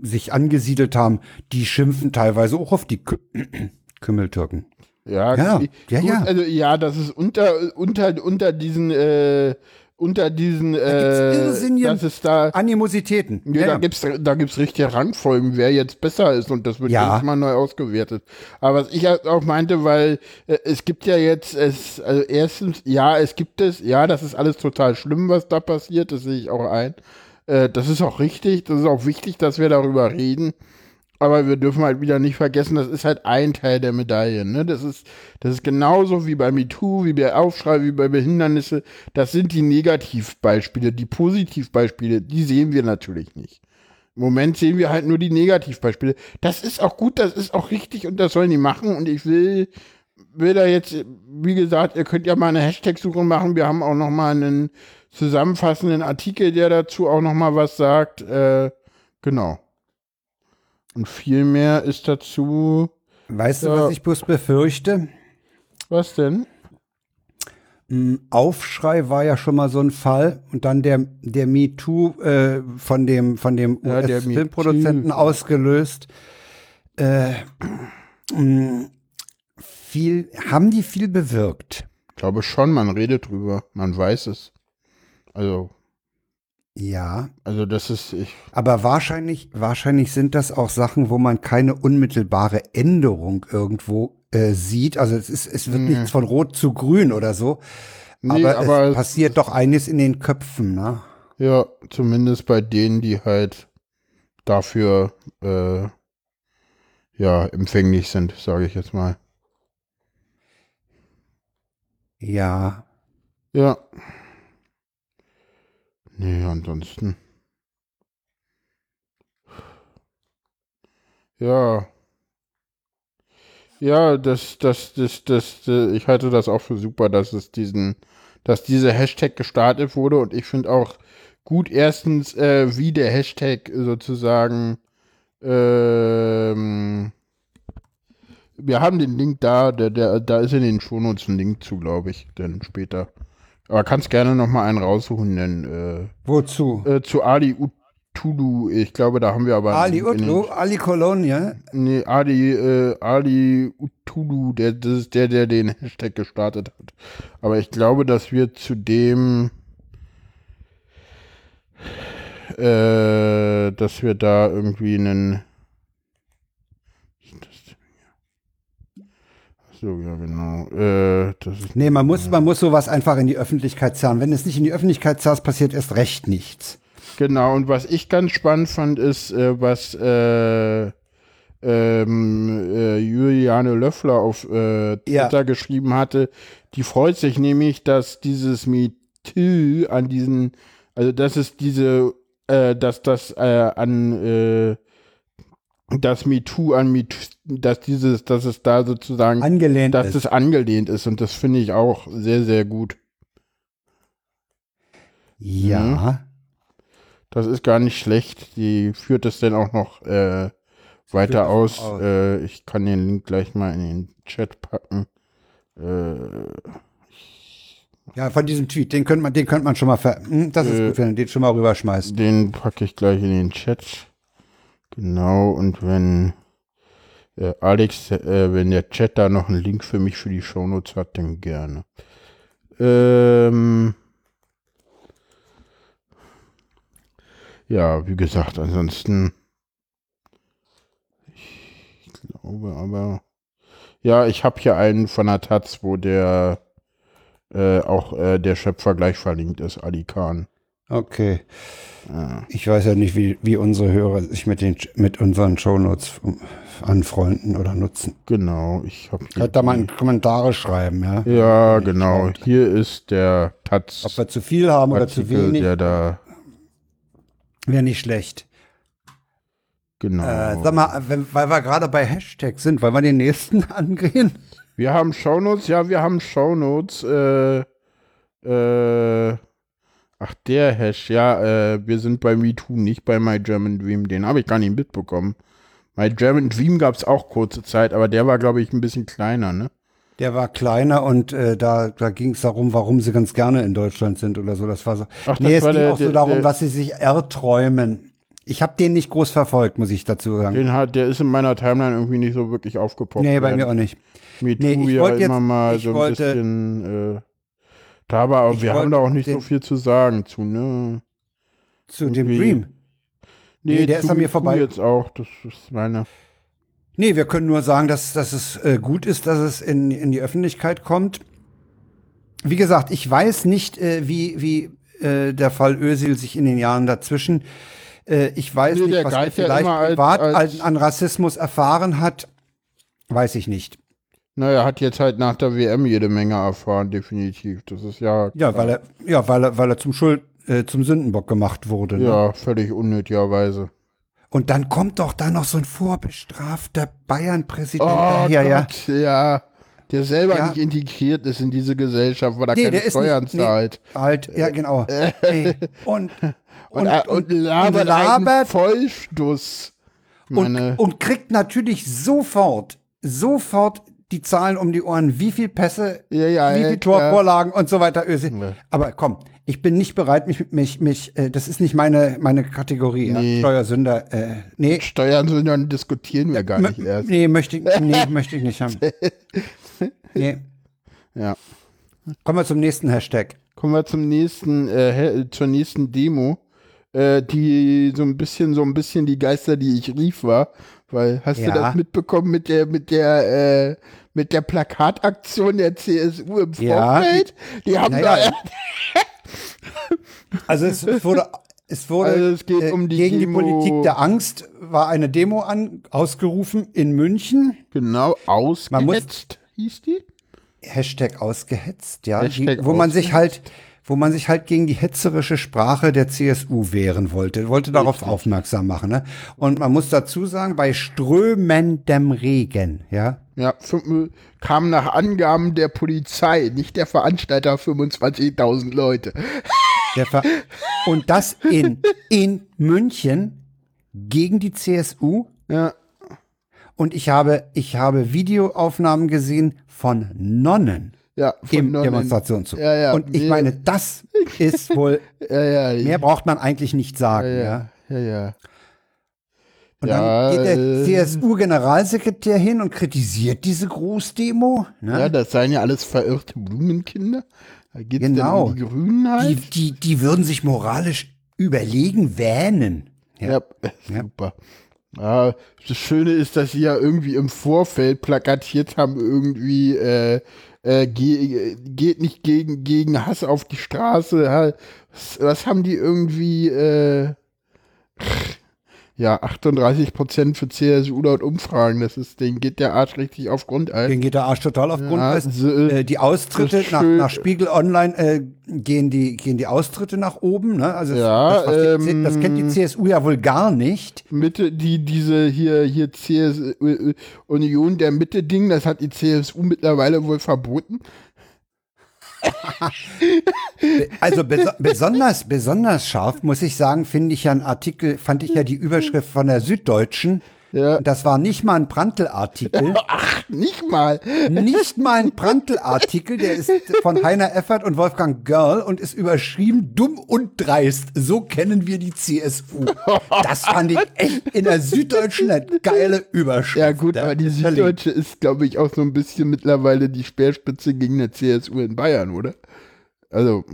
sich angesiedelt haben, die schimpfen teilweise auch auf die Kü Kümmeltürken. Ja, Ja, gut, ja, ja. Also ja, das ist unter unter unter diesen äh, unter diesen gibt's äh, dass es da Animositäten. ja, da gibt's da gibt's richtige Rangfolgen, wer jetzt besser ist und das wird Ja. jedes Mal neu ausgewertet. Aber was ich halt auch meinte, weil äh, es gibt ja jetzt es also erstens ja, es gibt es, ja, das ist alles total schlimm, was da passiert, das sehe ich auch ein. Äh, das ist auch richtig, das ist auch wichtig, dass wir darüber reden. Aber wir dürfen halt wieder nicht vergessen, das ist halt ein Teil der Medaille. Ne? Das, ist, das ist genauso wie bei MeToo, wie bei Aufschrei, wie bei Behindernisse. Das sind die Negativbeispiele. Die Positivbeispiele, die sehen wir natürlich nicht. Im Moment sehen wir halt nur die Negativbeispiele. Das ist auch gut, das ist auch richtig und das sollen die machen. Und ich will, will da jetzt, wie gesagt, ihr könnt ja mal eine Hashtag-Suche machen. Wir haben auch noch mal einen zusammenfassenden Artikel, der dazu auch noch mal was sagt. Äh, genau. Und viel mehr ist dazu. Weißt du, was ich bloß befürchte? Was denn? Aufschrei war ja schon mal so ein Fall und dann der, der MeToo äh, von dem, von dem Ja, US-Filmproduzenten ausgelöst. Äh, mh, viel, haben die viel bewirkt? Ich glaube schon, man redet drüber. Man weiß es. Also, Ja, also das ist, ich, aber wahrscheinlich, wahrscheinlich sind das auch Sachen, wo man keine unmittelbare Änderung irgendwo äh, sieht. Also es ist, es wird Nee. nichts von Rot zu Grün oder so. Nee, aber, aber es es- passiert doch eines in den Köpfen, ne? ja, zumindest bei denen, die halt dafür, äh, ja, empfänglich sind, sage ich jetzt mal. Ja, Ja. Nee, ansonsten. Ja. Ja, das, das, das, das, äh, ich halte das auch für super, dass es diesen, dass dieser Hashtag gestartet wurde und ich finde auch gut erstens, äh, wie der Hashtag sozusagen, ähm, wir haben den Link da, der, der, da ist in den Shownotes ein Link zu, glaube ich, dann später. Aber kannst gerne noch mal einen raussuchen, denn wozu? äh, äh, zu Ali Utulu, ich glaube, da haben wir aber Ali Utlu, Ali Colonia. Nee, Ali, äh, Ali Utulu, der, das ist der, der den Hashtag gestartet hat. Aber ich glaube, dass wir zu dem, äh, dass wir da irgendwie einen. Was ist das denn hier? Ach So, ja, genau. Äh, das ist, Nee, man muss, man muss sowas einfach in die Öffentlichkeit zerren. Wenn es nicht in die Öffentlichkeit zerrt, passiert erst recht nichts. Genau, und was ich ganz spannend fand, ist, äh, was äh, ähm, äh, Juliane Löffler auf äh, Twitter Ja. geschrieben hatte. Die freut sich nämlich, dass dieses MeToo an diesen, also dass es diese, äh, dass das äh, an äh, das MeToo an MeToo, dass dieses, dass es da sozusagen, Angelehnt dass ist. es angelehnt ist und das finde ich auch sehr, sehr gut. ja. Das ist gar nicht schlecht. Die führt es dann auch noch äh, weiter aus. aus. Äh, ich kann den Link gleich mal in den Chat packen. Äh, Ja, von diesem Tweet, den könnte man, den könnte man schon mal ver, hm, das ist Äh, gut, wenn du den schon mal rüberschmeißt. den packe ich gleich in den Chat. Genau, und wenn Äh, Alex, äh, wenn der Chat da noch einen Link für mich für die Shownotes hat, dann gerne. Ähm, ja, wie gesagt, ansonsten. Ich glaube aber. Ja, ich habe hier einen von der Taz, wo der äh, auch äh, der Schöpfer gleich verlinkt ist, Ali Khan. Okay. Ich weiß ja nicht, wie, wie unsere Hörer sich mit, den, mit unseren Shownotes anfreunden oder nutzen. Genau, ich habe Könnt da mal in Kommentare schreiben, ja? Ja, genau. Hier ist der Taz. Ob wir zu viel haben oder zu Artikel, wenig, der da, wäre nicht schlecht. genau. Äh, sag mal, wenn, weil wir gerade bei Hashtag sind, wollen wir den nächsten angehen? Wir haben Shownotes, ja, wir haben Shownotes. Äh, äh, ach, der Hash, ja, äh, wir sind bei MeToo, nicht bei My German Dream. Den habe ich gar nicht mitbekommen. My German Dream gab es auch kurze Zeit, aber der war, glaube ich, ein bisschen kleiner, ne? Der war kleiner und äh, da, da ging es darum, warum sie ganz gerne in Deutschland sind oder so. Das war so. Ach, nee, es ging der- auch so der- darum, der- dass sie sich erträumen. Ich habe den nicht groß verfolgt, muss ich dazu sagen. Den hat, der ist in meiner Timeline irgendwie nicht so wirklich aufgepoppt. nee, bei während mir auch nicht. MeToo Nee, ich ja wollte immer jetzt- mal ich so ein wollte- bisschen. Da aber wir haben da auch nicht so viel zu sagen zu, ne? Zu dem Dream. Nee, der zu ist an mir vorbei. jetzt auch, das ist meine. Nee, wir können nur sagen, dass, dass es äh, gut ist, dass es in, in die Öffentlichkeit kommt. Wie gesagt, ich weiß nicht, äh, wie, wie äh, der Fall Özil sich in den Jahren dazwischen, äh, ich weiß Nee, der nicht, was er vielleicht als- privat als- an, an Rassismus erfahren hat, weiß ich nicht. Naja, hat jetzt halt nach der WM jede Menge erfahren, definitiv. Das ist ja. Ja, weil er, ja, weil er, weil er zum Schuld, äh, zum Sündenbock gemacht wurde. Ne? Ja, völlig unnötigerweise. Und dann kommt doch da noch so ein vorbestrafter Bayern-Präsident Oh, daher, ja. Gott, ja. Der selber Ja. nicht integriert ist in diese Gesellschaft, weil er Nee, keine Steuern nicht, nee, zahlt. halt, ja, genau. Ey, und, Und, und, und, labert, und labert Vollstuss. und, und kriegt natürlich sofort, sofort die Zahlen um die Ohren, wie viel Pässe, Ja, ja, wie viel. Torvorlagen und so weiter. Ja. Aber komm, ich bin nicht bereit, mich, mich, mich, äh, das ist nicht meine, meine Kategorie. Nee. Steuersünder. Äh, nee, Steuern, sondern diskutieren wir gar nicht M- erst. nee, möchte ich, nee, möchte ich nicht haben. Nee. Ja. Kommen wir zum nächsten Hashtag. Kommen wir zum nächsten, äh, zur nächsten Demo, äh, die so ein bisschen, so ein bisschen die Geister, die ich rief, war. Weil, hast Ja. du das mitbekommen mit der, mit der, äh, mit der Plakataktion der CSU im Ja. Vorfeld? Die haben Naja, da, Also es wurde, es wurde Also es äh, um die gegen Demo- die Politik der Angst war eine Demo an, ausgerufen in München. genau, Man muss- ausgehetzt, hieß die? Hashtag ausgehetzt, ja, Hashtag die, wo man sich ausgehetzt. halt, wo man sich halt gegen die hetzerische Sprache der CSU wehren wollte, wollte darauf aufmerksam machen. Ne? Und man muss dazu sagen, bei strömendem Regen, ja, Ja, kam nach Angaben der Polizei, nicht der Veranstalter, 25.000 Leute. Ver und das in in München gegen die CSU. Ja, Und ich habe, ich habe Videoaufnahmen gesehen von Nonnen ja, von im Nonnen. Demonstrationszug. Ja, ja, Und ich wir- meine, das ist wohl, Ja, mehr braucht man eigentlich nicht sagen. Ja, ja, ja. Und dann geht äh, der CSU-Generalsekretär hin und kritisiert diese Großdemo. Ne? Ja, das seien ja alles verirrte Blumenkinder. Da geht es Genau. um die Grünen halt. die, die, die würden sich moralisch überlegen, wähnen. ja. super. Ja, das Schöne ist, dass sie ja irgendwie im Vorfeld plakatiert haben, irgendwie äh, äh, ge geht nicht gegen, gegen Hass auf die Straße. Was, was haben die irgendwie? Äh, ja, 38 Prozent für CSU laut Umfragen. Das ist, denen geht der Arsch richtig auf Grundeis. Den geht der Arsch total auf Grundeis. so, Äh, die Austritte das nach, nach Spiegel Online äh, gehen, die, gehen die Austritte nach oben. Ne? Also Ja, das, die, ähm, das kennt die CSU ja wohl gar nicht. Mitte, die, diese hier, hier CSU, äh, Union der Mitte-Ding, das hat die CSU mittlerweile wohl verboten. Also beso besonders, besonders scharf, muss ich sagen, finde ich ja einen Artikel, fand ich ja die Überschrift von der Süddeutschen. Ja. Das war nicht mal ein Brandl-Artikel. nicht mal. Nicht mal ein Prantl-Artikel, der ist von Heiner Effert und Wolfgang Görl und ist überschrieben dumm und dreist. So kennen wir die CSU. Das fand ich echt in der Süddeutschen eine geile Überschrift. Ja gut, aber die Süddeutsche ist, glaube ich, auch so ein bisschen mittlerweile die Speerspitze gegen eine CSU in Bayern, oder? Also,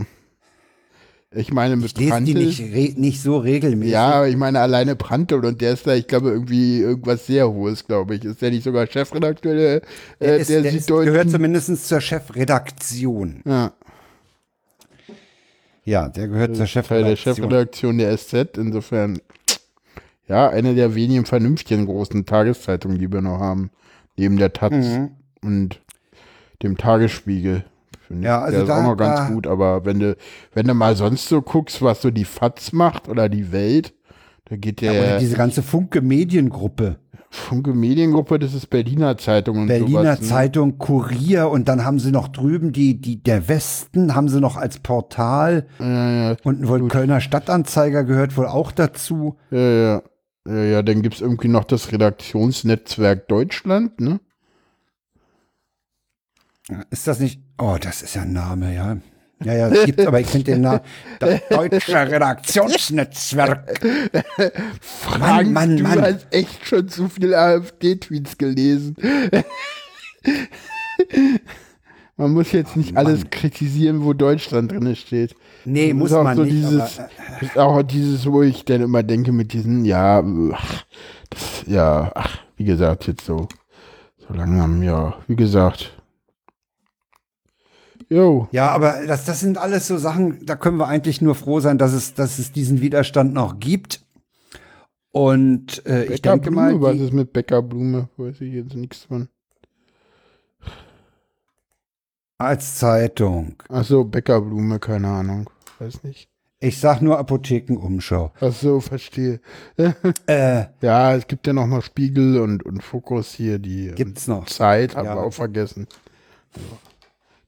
ich meine, mit Ich lese die Prantl- nicht, re nicht so regelmäßig. Ja, ich meine alleine Prantl und der ist da, ich glaube, irgendwie irgendwas sehr Hohes, glaube ich. Ist der nicht sogar Chefredakteur der, der, äh, ist, der, der ist, gehört zumindest zur Chefredaktion. ja, Ja, der gehört zur Teil der Chefredaktion. Chefredaktion der SZ. Insofern, ja, eine der wenigen vernünftigen großen Tageszeitungen, die wir noch haben. Neben der Taz Mhm. und dem Tagesspiegel. Finde Ja, also der ist da- auch noch ganz da- gut, aber wenn du, wenn du mal sonst so guckst, was so die FAZ macht oder die Welt, da geht der Oder diese ganze Funke Mediengruppe. Funke Mediengruppe, das ist Berliner Zeitung und Berliner sowas. ne? Zeitung, Kurier und dann haben sie noch drüben die, die, der Westen haben sie noch als Portal Ja, ja, und wohl Kölner Stadtanzeiger gehört wohl auch dazu. ja, ja. Ja, ja, dann gibt es irgendwie noch das Redaktionsnetzwerk Deutschland, ne? Ist das nicht? Oh, das ist ja ein Name, ja. Ja, ja, es gibt aber ich finde den Namen. Das Deutsche Redaktionsnetzwerk. Frank, Mann, du Mann. hast echt schon zu viel AfD-Tweets gelesen. Man muss jetzt nicht alles kritisieren, wo Deutschland drin steht. Nee, Das muss auch man so nicht. Dieses, aber, äh, auch dieses, wo ich dann immer denke mit diesen, ja, ach, das, ja, ach, wie gesagt, jetzt so, so langsam, ja, wie gesagt. Jo, ja, aber das, das sind alles so Sachen, da können wir eigentlich nur froh sein, dass es, dass es diesen Widerstand noch gibt. Und äh, ich denke mal, was ist mit Bäckerblume? Weiß ich jetzt nichts von. als Zeitung. Ach so, Bäckerblume, keine Ahnung. Weiß nicht. Ich sag nur Apothekenumschau. Ach so, verstehe. Äh, Ja, es gibt ja noch mal Spiegel und, und Fokus hier, die ähm, gibt's noch. Zeit, haben Ja. wir auch vergessen.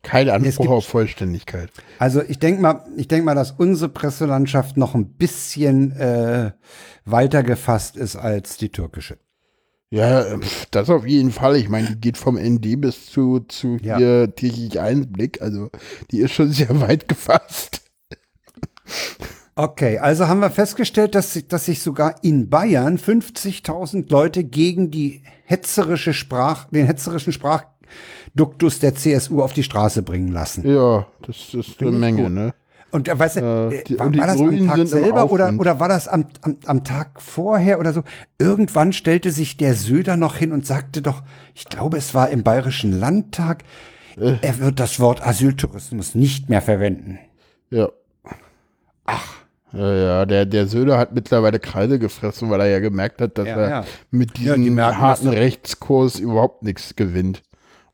Kein Anspruch auf Vollständigkeit. Also ich denke mal, ich denke mal, dass unsere Presselandschaft noch ein bisschen äh, weiter gefasst ist als die türkische. Ja, das auf jeden Fall. Ich meine, die geht vom ND bis zu, zu Ja. hier täglich Einblick. Also die ist schon sehr weit gefasst. Okay, also haben wir festgestellt, dass, sich- dass sich sogar in Bayern 50.000 Leute gegen die hetzerische Sprach, den hetzerischen Sprachduktus der CSU auf die Straße bringen lassen. Ja, das ist eine Find ich Menge, gut. ne? Und äh, weißt du, äh, die- war, war das Grünen am Tag selber oder, oder war das am, am, am Tag vorher oder so? Irgendwann stellte sich der Söder noch hin und sagte doch, ich glaube, es war im Bayerischen Landtag, Äh. er wird das Wort Asyltourismus nicht mehr verwenden. Ja. Ach. Ja, ja, der, der Söder hat mittlerweile Kreide gefressen, weil er ja gemerkt hat, dass Ja, er ja. mit diesem merken, harten Rechtskurs überhaupt nichts gewinnt.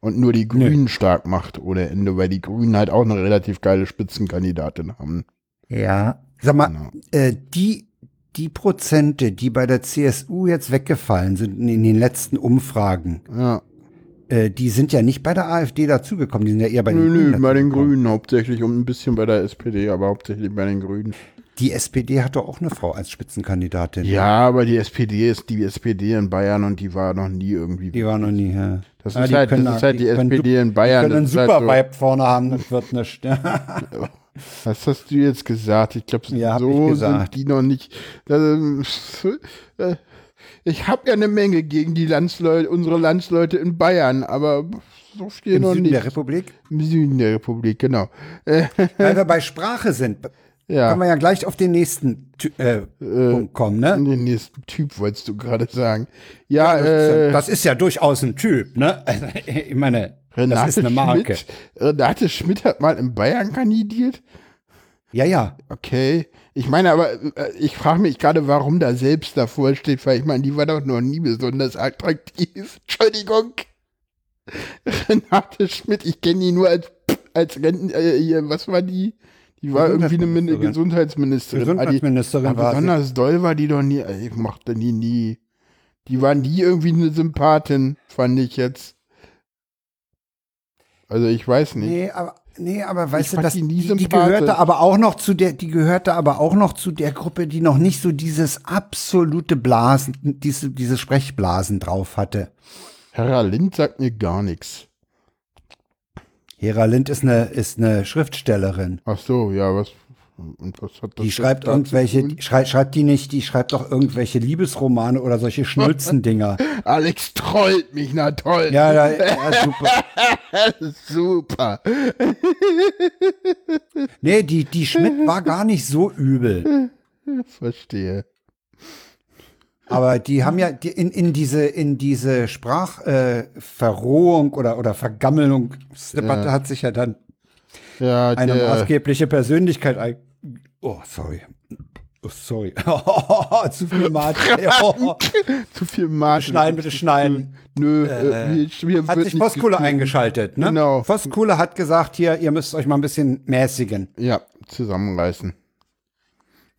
Und nur die Grünen stark macht ohne Ende, weil die Grünen halt auch eine relativ geile Spitzenkandidatin haben. Ja. Sag mal, Genau. äh, die, die Prozente, die bei der CSU jetzt weggefallen sind in den letzten Umfragen, Ja. äh, die sind ja nicht bei der AfD dazugekommen, die sind ja eher bei den Nö, Grünen. nö, bei den. Grünen hauptsächlich und ein bisschen bei der SPD, aber hauptsächlich bei den Grünen. Die SPD hat doch auch eine Frau als Spitzenkandidatin. Ja, aber die SPD ist die SPD in Bayern und die war noch nie irgendwie. Die war noch nie. Ja. Das ist die halt, können das ist halt die, die können SPD in Die Bayern. können einen ist halt super so, vorne haben, das wird nicht. Was hast du jetzt gesagt? Ich glaube, Ja, so ich sind die noch nicht. Ähm, äh, Ich habe ja eine Menge gegen die Landsleute, unsere Landsleute in Bayern, aber so viel Im noch Süden nicht. der Republik. Im Süden der Republik, genau. Weil wir bei Sprache sind, ja, können wir ja gleich auf den nächsten Ty- äh, Punkt kommen, ne? den nächsten Typ wolltest du gerade sagen. Ja, äh, das ist ja durchaus ein Typ, ne? Ich meine, Renate das ist eine Marke. Schmidt. Renate Schmidt hat mal in Bayern kandidiert. Ja, ja. Okay. Ich meine aber, äh, ich frage mich gerade, warum da selbst davor steht, weil ich meine, die war doch noch nie besonders attraktiv. Entschuldigung. Renate Schmidt, ich kenne die nur als, als Renten, äh, hier, was war die? Die war irgendwie eine Min Gesundheitsministerin. Gesundheitsministerin. Ah, die- aber war sie. besonders doll war die doch nie. Ich mochte die nie. Die war nie irgendwie eine Sympathin, fand ich jetzt. Also ich weiß nicht. Nee, aber, nee, aber weißt Ich du, fand das, die die, die gehörte aber auch noch zu der, die gehörte aber auch noch zu der Gruppe, die noch nicht so dieses absolute Blasen, diese, diese Sprechblasen drauf hatte. Hera Lind sagt mir gar nichts. Hera Lind ist eine, ist eine Schriftstellerin. Ach so, ja, was, hat das Die schreibt da irgendwelche, schrei, schreibt die nicht, die schreibt doch irgendwelche Liebesromane oder solche Schnulzendinger. Alex trollt mich, na toll. ja, ja, ja, super. Super. Nee, die, die Schmidt war gar nicht so übel. Verstehe. Aber die haben ja in, in diese, in diese Sprachverrohung äh, oder, oder Vergammelungsdebatte Ja. hat sich ja dann Ja, eine maßgebliche Persönlichkeit ein. Oh, sorry. Oh, sorry. zu viel Mate. Oh. zu viel Martin. Schneiden, bitte schneiden. Nö, äh, mir, mir Hat sich geschnitten. eingeschaltet, ne? Genau. Voskuhle hat gesagt, hier, ihr müsst euch mal ein bisschen mäßigen. Ja, zusammenreißen.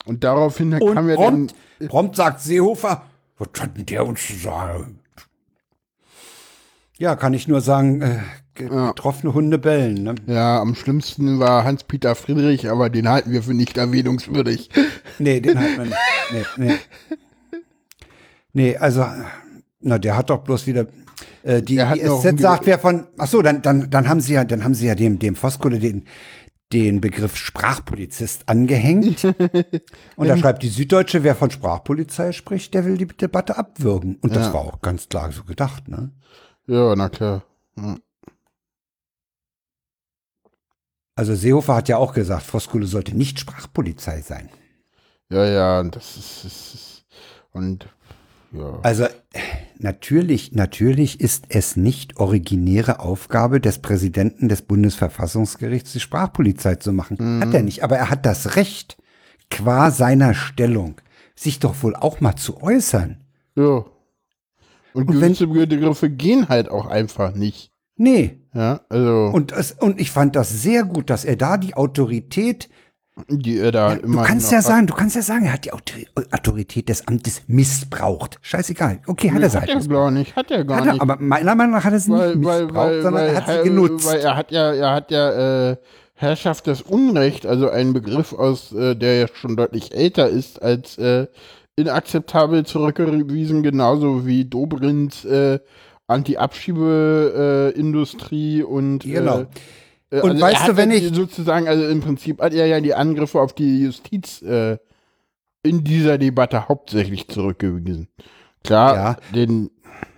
Und daraufhin Und kam ja dann. prompt, prompt sagt Seehofer, was hat denn der uns zu sagen? Ja, kann ich nur sagen, äh, ge- Ja. getroffene Hunde bellen. Ne? Ja, am schlimmsten war Hans-Peter Friedrich, aber den halten wir für nicht erwähnungswürdig. Nee, den hat man. Nee, nee. nee, also, na, der hat doch bloß wieder. Äh, die hat die SZ sagt, wer von. Ach so, dann, dann, dann haben sie ja, dann haben sie ja dem, dem Voskuhle den, den Begriff Sprachpolizist angehängt. Und da schreibt die Süddeutsche, wer von Sprachpolizei spricht, der will die Debatte abwürgen. Und das Ja. war auch ganz klar so gedacht, ne? Ja, na klar. Ja. Also Seehofer hat ja auch gesagt, Voskuhle sollte nicht Sprachpolizei sein. Ja, ja, das ist, das ist und ja. Also natürlich, natürlich ist es nicht originäre Aufgabe des Präsidenten des Bundesverfassungsgerichts, die Sprachpolizei zu machen. Hat er nicht, aber er hat das Recht, qua seiner Stellung, sich doch wohl auch mal zu äußern. Ja. Und, Und wenn- gewisse Begriffe gehen halt auch einfach nicht. Nee. Ja, also Und, es, und ich fand das sehr gut, dass er da die Autorität, die er da du immer kannst noch ja hat. sagen, du kannst ja sagen, er hat die Autori- Autorität des Amtes missbraucht. Scheißegal. Okay, hat er Hat halt er gar nicht, hat er gar Hat er, nicht. aber meiner Meinung nach hat er sie weil, nicht missbraucht, weil, sondern weil, er hat sie genutzt. Weil er hat ja, er hat ja äh, Herrschaft des Unrecht, also ein Begriff aus, äh, der ja schon deutlich älter ist, als äh, inakzeptabel zurückgewiesen, genauso wie Dobrins äh, Anti-Abschiebeindustrie und Genau. Äh, äh, Und also weißt er hat du, wenn ja ich- sozusagen, also im Prinzip hat er ja die Angriffe auf die Justiz äh, in dieser Debatte hauptsächlich zurückgewiesen. Klar, Ja. den,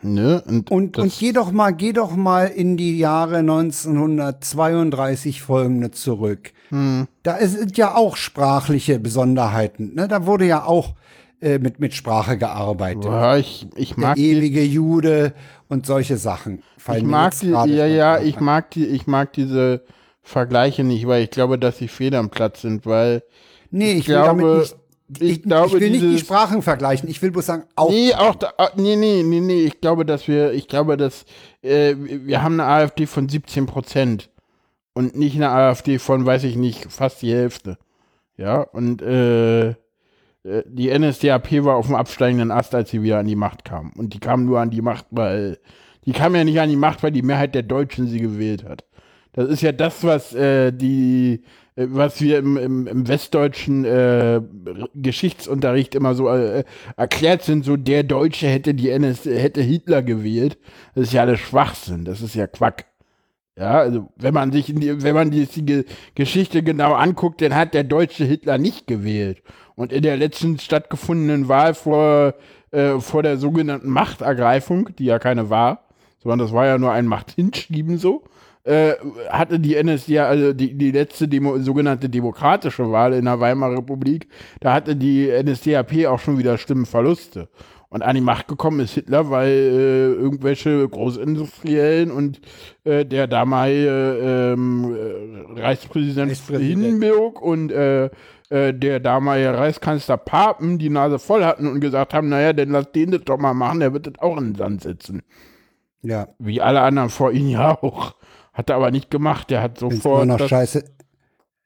ne, und, Und, und geh doch mal, geh doch mal in die Jahre 1932 folgende zurück. hm, Da sind ja auch sprachliche Besonderheiten. Ne? Da wurde ja auch äh, mit, mit Sprache gearbeitet. ja, ich, ich Der mag die, ewige Jude und solche Sachen. fallen ich mag die, ja, ja, ich mag die, ich mag diese Vergleiche nicht, weil ich glaube, dass sie fehl am Platz sind, weil Nee, ich, ich will glaube, damit nicht. ich Ich, glaube, ich will nicht die dieses- Sprachen vergleichen. Ich will bloß sagen, auch Nee, auch da, ah, nee, nee, nee, nee, ich glaube, dass wir, ich glaube, dass äh, wir haben eine AfD von 17 Prozent und nicht eine AfD von, weiß ich nicht, fast die Hälfte. Ja, und äh, die NSDAP war auf dem absteigenden Ast, als sie wieder an die Macht kam. Und die kam nur an die Macht, weil die kam ja nicht an die Macht, weil die Mehrheit der Deutschen sie gewählt hat. Das ist ja das, was äh, die, äh, was wir im, im, im westdeutschen äh, Geschichtsunterricht immer so äh, erklärt sind, so der Deutsche hätte die NS, hätte Hitler gewählt. Das ist ja alles Schwachsinn, das ist ja Quack. Ja, also wenn man sich die, wenn man die, die Ge- Geschichte genau anguckt, dann hat der deutsche Hitler nicht gewählt. Und in der letzten stattgefundenen Wahl vor, äh, vor der sogenannten Machtergreifung, die ja keine war, sondern das war ja nur ein Machthinschieben so, äh, hatte die NSDA, also die, die letzte Demo, sogenannte demokratische Wahl in der Weimarer Republik, da hatte die NSDAP auch schon wieder Stimmenverluste. Und an die Macht gekommen ist Hitler, weil äh, irgendwelche Großindustriellen und äh, der damalige ähm, äh, Reichspräsident, Reichspräsident. Hindenburg und äh, äh, der damalige Reichskanzler Papen die Nase voll hatten und gesagt haben, naja, dann lass den das doch mal machen, der wird das auch in den Sand setzen. ja, Wie alle anderen vor ihm ja auch. Hat er aber nicht gemacht. Der hat sofort. immer noch scheiße.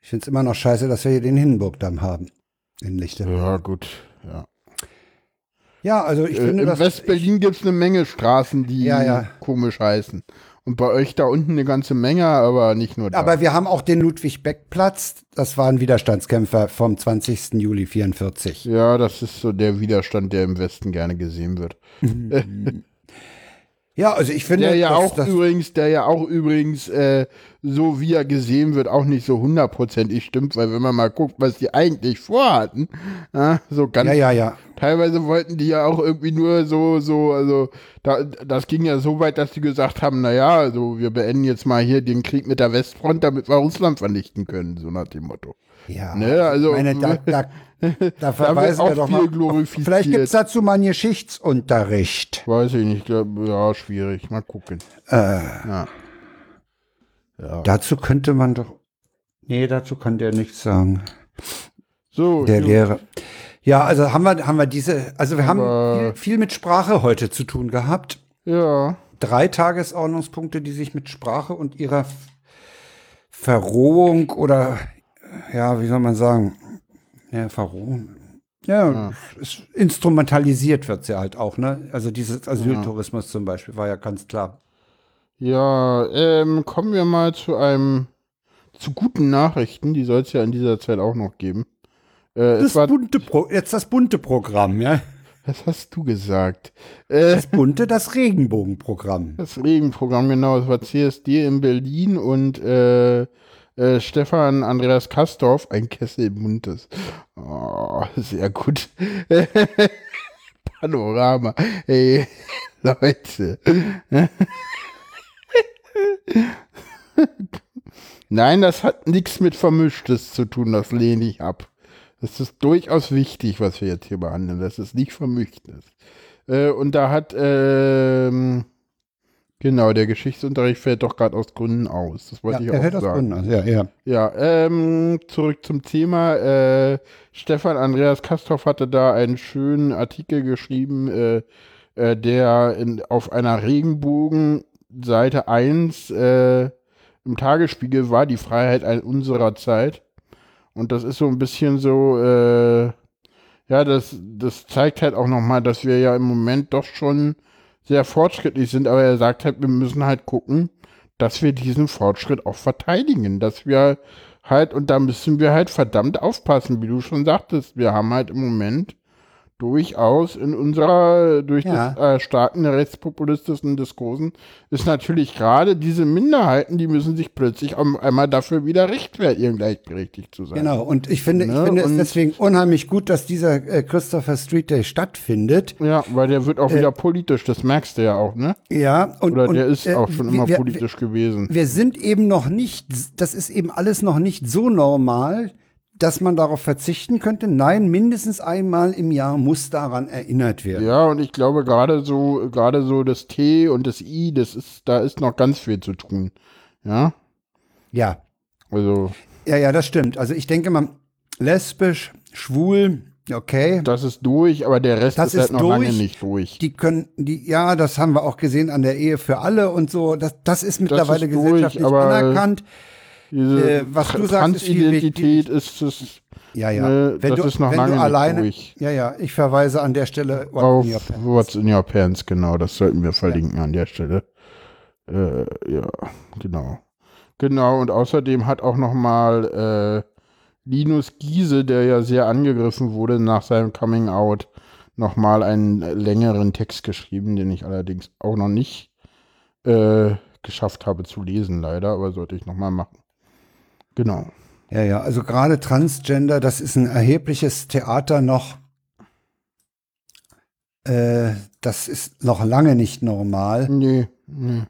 Ich finde es immer noch scheiße, dass wir hier den Hindenburgdamm haben. In Lichte. Ja, gut. Ja. Ja, also ich Äh, finde in. West-Berlin gibt es eine Menge Straßen, die Ja, ja. komisch heißen. Und bei euch da unten eine ganze Menge, aber nicht nur da. Aber wir haben auch den Ludwig-Beck-Platz. Das war ein Widerstandskämpfer vom 20. Juli 44. ja, das ist so der Widerstand, der im Westen gerne gesehen wird. Ja, also ich finde, Der ja dass auch das, übrigens, der ja auch übrigens, äh, so wie er gesehen wird, auch nicht so hundertprozentig stimmt, weil wenn man mal guckt, was die eigentlich vorhatten, ja, so ganz ja, ja, ja. Teilweise wollten die ja auch irgendwie nur so, so, also da, das ging ja so weit, dass die gesagt haben, naja, also wir beenden jetzt mal hier den Krieg mit der Westfront, damit wir Russland vernichten können, so nach dem Motto. Ja, Ne, also- meine, da, da, da verweisen wir doch mal. glorifiziert. Vielleicht gibt es dazu mal einen Geschichtsunterricht. Weiß ich nicht, ja, schwierig, mal gucken. ja. Ja. Dazu könnte man doch. Nee, dazu kann der nichts sagen. So, Der gut. Lehrer. Ja, also haben wir, haben wir diese, also wir haben viel, viel mit Sprache heute zu tun gehabt. ja, Drei Tagesordnungspunkte, die sich mit Sprache und ihrer Verrohung oder, ja, wie soll man sagen, ja, Verrohung. Ja, Es instrumentalisiert wird sie halt auch, ne? Also dieses Asyltourismus zum Beispiel war ja ganz klar. ja, ähm, kommen wir mal zu einem, zu guten Nachrichten, die soll es ja in dieser Zeit auch noch geben. Äh, Das bunte Pro jetzt das bunte Programm, ja? was hast du gesagt? Äh, Das bunte, das Regenbogenprogramm. Das Regenprogramm, genau, es war CSD in Berlin und äh, äh, Stefan Andreas Kastorf, ein Kessel buntes. Oh, sehr gut. Panorama. Ey, Leute. Nein, das hat nichts mit Vermischtes zu tun, das lehne ich ab. Das ist durchaus wichtig, was wir jetzt hier behandeln, dass es nicht vermischt ist. Äh, und da hat, ähm, genau, der Geschichtsunterricht fällt doch gerade aus Gründen aus. Das wollte Ja, ich er auch hält das sagen. Grund an. Ja, ja. Ja, ähm, zurück zum Thema. Äh, Stefan Andreas Kastorf hatte da einen schönen Artikel geschrieben, äh, äh, der in, auf einer Regenbogen-Seite 1 äh, im Tagesspiegel war, die Freiheit ein- unserer Zeit. Und das ist so ein bisschen so, äh, ja, das, das zeigt halt auch nochmal, dass wir ja im Moment doch schon sehr fortschrittlich sind, aber er sagt halt, wir müssen halt gucken, dass wir diesen Fortschritt auch verteidigen, dass wir halt, und da müssen wir halt verdammt aufpassen, wie du schon sagtest, wir haben halt im Moment durchaus in unserer, durch Ja. das äh, Starken rechtspopulistischen Diskursen, ist natürlich gerade diese Minderheiten, die müssen sich plötzlich einmal dafür wieder rechtfertigen, gleichberechtigt zu sein. Genau. Und ich finde, ich Ne, finde es und- deswegen unheimlich gut, dass dieser äh, Christopher Street Day stattfindet. Ja, weil der wird auch wieder politisch, das merkst du ja auch, ne? Ja, und, Oder und, der ist äh, auch schon wir- immer wir, politisch gewesen. Wir sind eben noch nicht, das ist eben alles noch nicht so normal, dass man darauf verzichten könnte. Nein, mindestens einmal im Jahr muss daran erinnert werden. Ja, und ich glaube gerade so, gerade so das T und das I, das ist, da ist noch ganz viel zu tun. Ja, Ja, also ja, ja, das stimmt. Also ich denke mal, lesbisch, schwul, okay. das ist durch, aber der Rest Das ist, halt ist noch lange durch. nicht durch. Die können, die, ja, das haben wir auch gesehen an der Ehe für alle und so. Das, das ist mittlerweile ist durch, gesellschaftlich anerkannt. Diese äh, was du sagst, ist Transidentität ist es Ja, ja. Ne, wenn das du, ist noch wenn lange du nicht alleine, durch. Ja, ja. Ich verweise an der Stelle auf in. What's in Your Pants, genau, das sollten wir verlinken an der Stelle. Äh, ja, genau. Genau, und außerdem hat auch noch mal äh, Linus Giese, der ja sehr angegriffen wurde nach seinem Coming Out, noch mal einen längeren Text geschrieben, den ich allerdings auch noch nicht äh, geschafft habe zu lesen, leider, aber sollte ich noch mal machen. Genau. Ja, ja. Also gerade Transgender, das ist ein erhebliches Theater noch. Äh, das ist noch lange nicht normal. Nee, nee.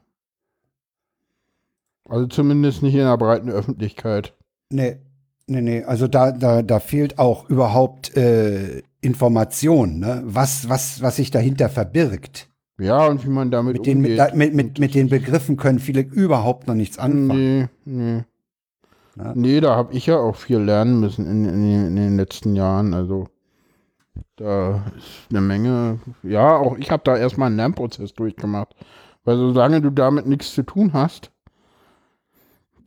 Also zumindest nicht in der breiten Öffentlichkeit. Nee, nee, nee. Also da, da, da fehlt auch überhaupt äh, Information, ne? was, was, was sich dahinter verbirgt. Ja, und wie man damit Mit den, mit, umgeht. mit, mit, mit den Begriffen können viele überhaupt noch nichts anfangen. Nee, nee. Ja. Nee, da habe ich ja auch viel lernen müssen in, in, in den letzten Jahren. Also da ist eine Menge. Ja, auch ich habe da erstmal einen Lernprozess durchgemacht. Weil solange du damit nichts zu tun hast,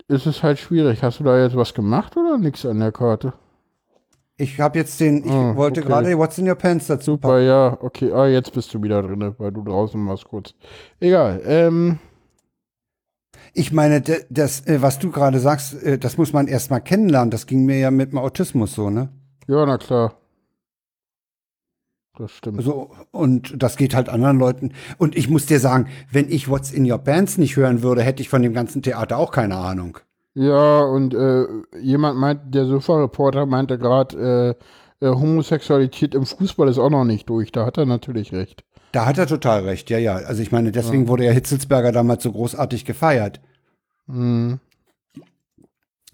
ist es halt schwierig. Hast du da jetzt was gemacht oder nichts an der Karte? Ich habe jetzt den, ich Ah, wollte okay. gerade What's in Your Pants dazu Super, ja, okay. Ah, jetzt bist du wieder drin, weil du draußen warst kurz. Egal. Ähm, Ich meine, das, äh, was du gerade sagst, äh, das muss man erst mal kennenlernen. Das ging mir ja mit dem Autismus so, ne? ja, na klar. Das stimmt. So, und das geht halt anderen Leuten. Und ich muss dir sagen, wenn ich What's in Your Bands nicht hören würde, hätte ich von dem ganzen Theater auch keine Ahnung. Ja, und äh, jemand meint, der Sofa-Reporter meinte gerade, äh, äh, Homosexualität im Fußball ist auch noch nicht durch. Da hat er natürlich recht. Da hat er total recht, ja, ja. Also ich meine, deswegen wurde ja Hitzelsberger damals so großartig gefeiert. Mhm.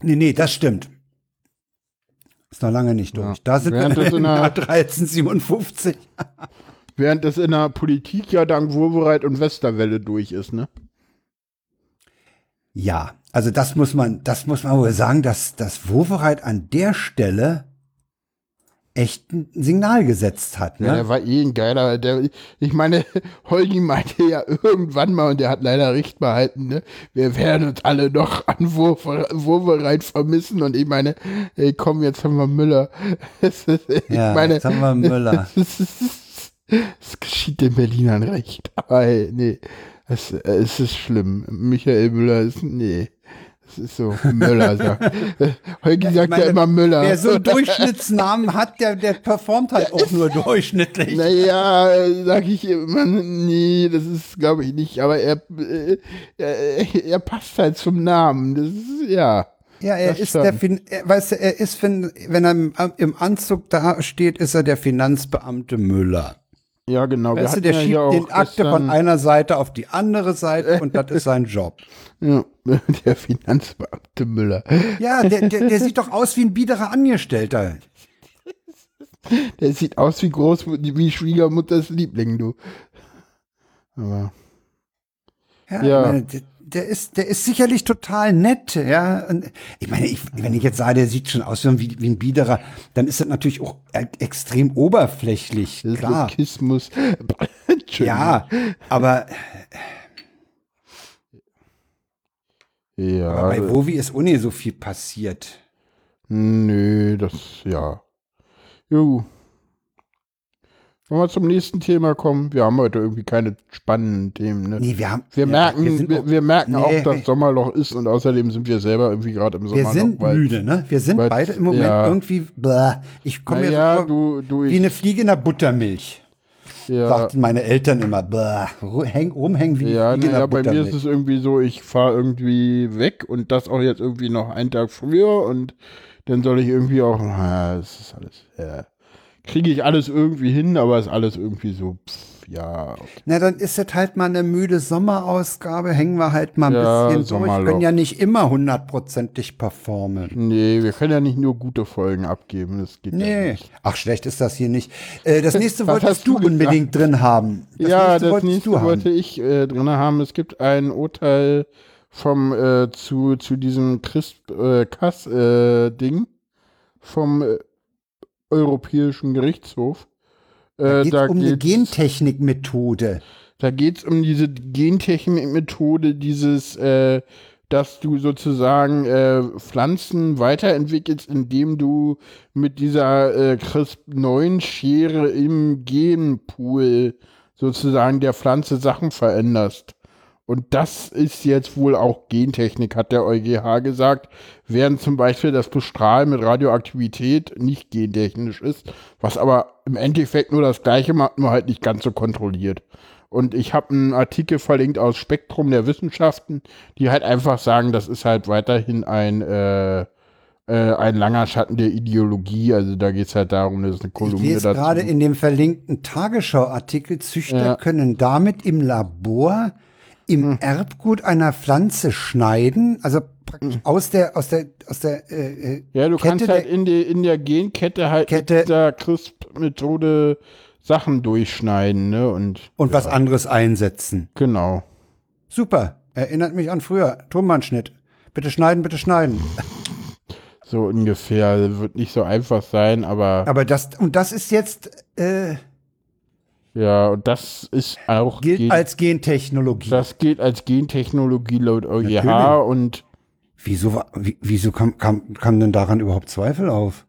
Nee, nee, das stimmt. Ist noch lange nicht durch. Ja. Da sind Während wir das in im der- Jahr 1357. Während das in der Politik ja dank Wurbereit und Westerwelle durch ist, ne? Ja, also das muss man, das muss man wohl sagen, dass das Wovereit an der Stelle echt ein Signal gesetzt hat. Ja, Ne? der war eh ein geiler. Der, ich meine, Holgi meinte ja irgendwann mal, und der hat leider recht behalten, ne? Wir werden uns alle noch an Wurbereit vermissen. Und ich meine, ey, komm, jetzt haben wir Müller. Ist- ich Ja, meine, jetzt haben wir Müller. Es geschieht den Berlinern recht. Aber ey, nee, es, es ist schlimm. Michael Müller ist, nee. Es ist so, Müller sagt. Holgi sagt meine, ja immer Müller. Wer so einen Durchschnittsnamen hat, der, der performt halt auch nur durchschnittlich. Naja, sag ich immer, nee, das ist, glaube ich, nicht, aber er, äh, er, er passt halt zum Namen. Das ist, ja. Ja, er Das ist schon. der, fin er, weißt du, er ist, wenn, wenn er im, im Anzug da steht, ist er der Finanzbeamte Müller. Ja, genau. Weißt du, der ja schiebt den Akte von einer Seite auf die andere Seite und das ist sein Job. Ja, der Finanzbeamte Müller. Ja, der, der, der sieht doch aus wie ein biederer Angestellter. Der sieht aus wie Groß, wie Schwiegermutters Liebling, du. Aber, Ja, Ja. Meine, der, ist, der ist sicherlich total nett, ja. Und ich meine, ich, wenn ich jetzt sage, der sieht schon aus wie, wie ein Biederer, dann ist das natürlich auch e- extrem oberflächlich, klar. Entschuldigung. Ja, aber, Ja. aber bei Wovi ist ohne so viel passiert. Nö, das, ja. Jo. Wollen wir zum nächsten Thema kommen? Wir haben heute irgendwie keine spannenden Themen, ne? Nee, wir haben. Wir ja, merken, wir, wir, auch- merken Nee, auch, dass. Sommerloch ist und außerdem sind wir selber irgendwie gerade im wir Sommerloch. sind weil- müde, ne? Wir sind weil- beide im Moment ja. irgendwie, bläh. ich komme mir Naja, so du, du, wie eine Fliege in der Buttermilch. ja, Sagten meine Eltern immer, bläh, häng, rumhängen wie ja, Fliege in naja, der bei mir ist es irgendwie so, ich fahre irgendwie weg und das auch jetzt irgendwie noch einen Tag früher und dann soll ich irgendwie auch, na, das ist alles, ja, kriege ich alles irgendwie hin, aber ist alles irgendwie so, pff, ja. Na, dann ist das halt mal eine müde Sommerausgabe, hängen wir halt mal ein Ja, bisschen durch, Sommerloch. können ja nicht immer hundertprozentig performen. Nee, wir können ja nicht nur gute Folgen abgeben, das geht ja Nee. nicht. Ach, schlecht ist das hier nicht. Äh, das nächste wolltest du du unbedingt drin haben. Das ja, nächste das wolltest nächste du haben. wollte ich äh, drin haben. Es gibt ein Urteil vom äh, zu, zu diesem Christ äh, Kass äh, Ding vom äh, Europäischen Gerichtshof. Da Äh, geht da um eine geht's- Gentechnikmethode. da geht es um diese Gentechnik-Methode, dieses, äh, dass du sozusagen äh, Pflanzen weiterentwickelst, indem du mit dieser äh, CRISP-9-Schere im Genpool sozusagen der Pflanze Sachen veränderst. Und das ist jetzt wohl auch Gentechnik, hat der EuGH gesagt, während zum Beispiel das Bestrahlen mit Radioaktivität nicht gentechnisch ist, was aber im Endeffekt nur das gleiche macht, nur halt nicht ganz so kontrolliert. Und ich habe einen Artikel verlinkt aus Spektrum der Wissenschaften, die halt einfach sagen, das ist halt weiterhin ein, äh, äh, ein langer Schatten der Ideologie. Also da geht es halt darum, dass eine Ich Kolumne lese dazu. gerade in dem verlinkten Tagesschau-Artikel, Züchter Ja. können damit im Labor im Hm. Erbgut einer Pflanze schneiden, also praktisch aus der, aus der, aus der, äh, äh, Ja, du Kette kannst halt der- in, die, in der Genkette halt Kette- mit dieser CRISP-Methode Sachen durchschneiden, ne? Und und was anderes einsetzen. genau. Super. Erinnert mich an früher. Tonbandschnitt. Bitte schneiden, bitte schneiden. So ungefähr. Wird nicht so einfach sein, aber Aber das, und das ist jetzt, äh, ja, und das ist auch gilt Gen- als Gentechnologie. das gilt als Gentechnologie laut EuGH Natürlich. und Wieso, wieso kam, kam, kam denn daran überhaupt Zweifel auf?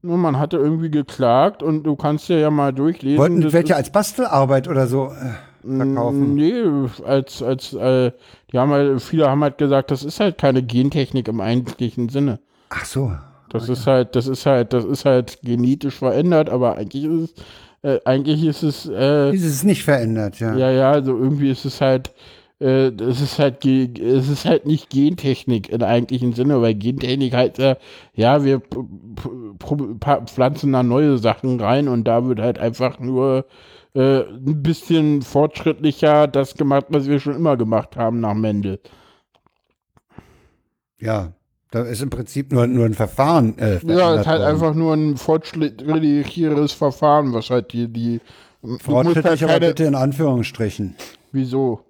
nur man hatte irgendwie geklagt und du kannst dir ja mal durchlesen. Wollten das welche als Bastelarbeit oder so äh, verkaufen? Nee, als, als, äh, die haben halt, viele haben halt gesagt, das ist halt keine Gentechnik im eigentlichen Sinne. Ach so. Das ist halt, das ist halt, das ist halt genetisch verändert, aber eigentlich ist es äh, eigentlich ist es. Äh, ist es nicht verändert, ja. Ja, ja, also irgendwie ist es halt. Äh, es ist halt es ist halt nicht Gentechnik im eigentlichen Sinne, weil Gentechnik halt äh, ja, wir pflanzen da neue Sachen rein und da wird halt einfach nur äh, ein bisschen fortschrittlicher das gemacht, was wir schon immer gemacht haben nach Mendel. Ja, da ist im Prinzip nur, nur ein Verfahren. Äh, ja, es ist halt worden. einfach nur ein fortschrittlicheres Verfahren, was halt die. die Fortschrittlich, halt aber bitte in Anführungsstrichen. Wieso?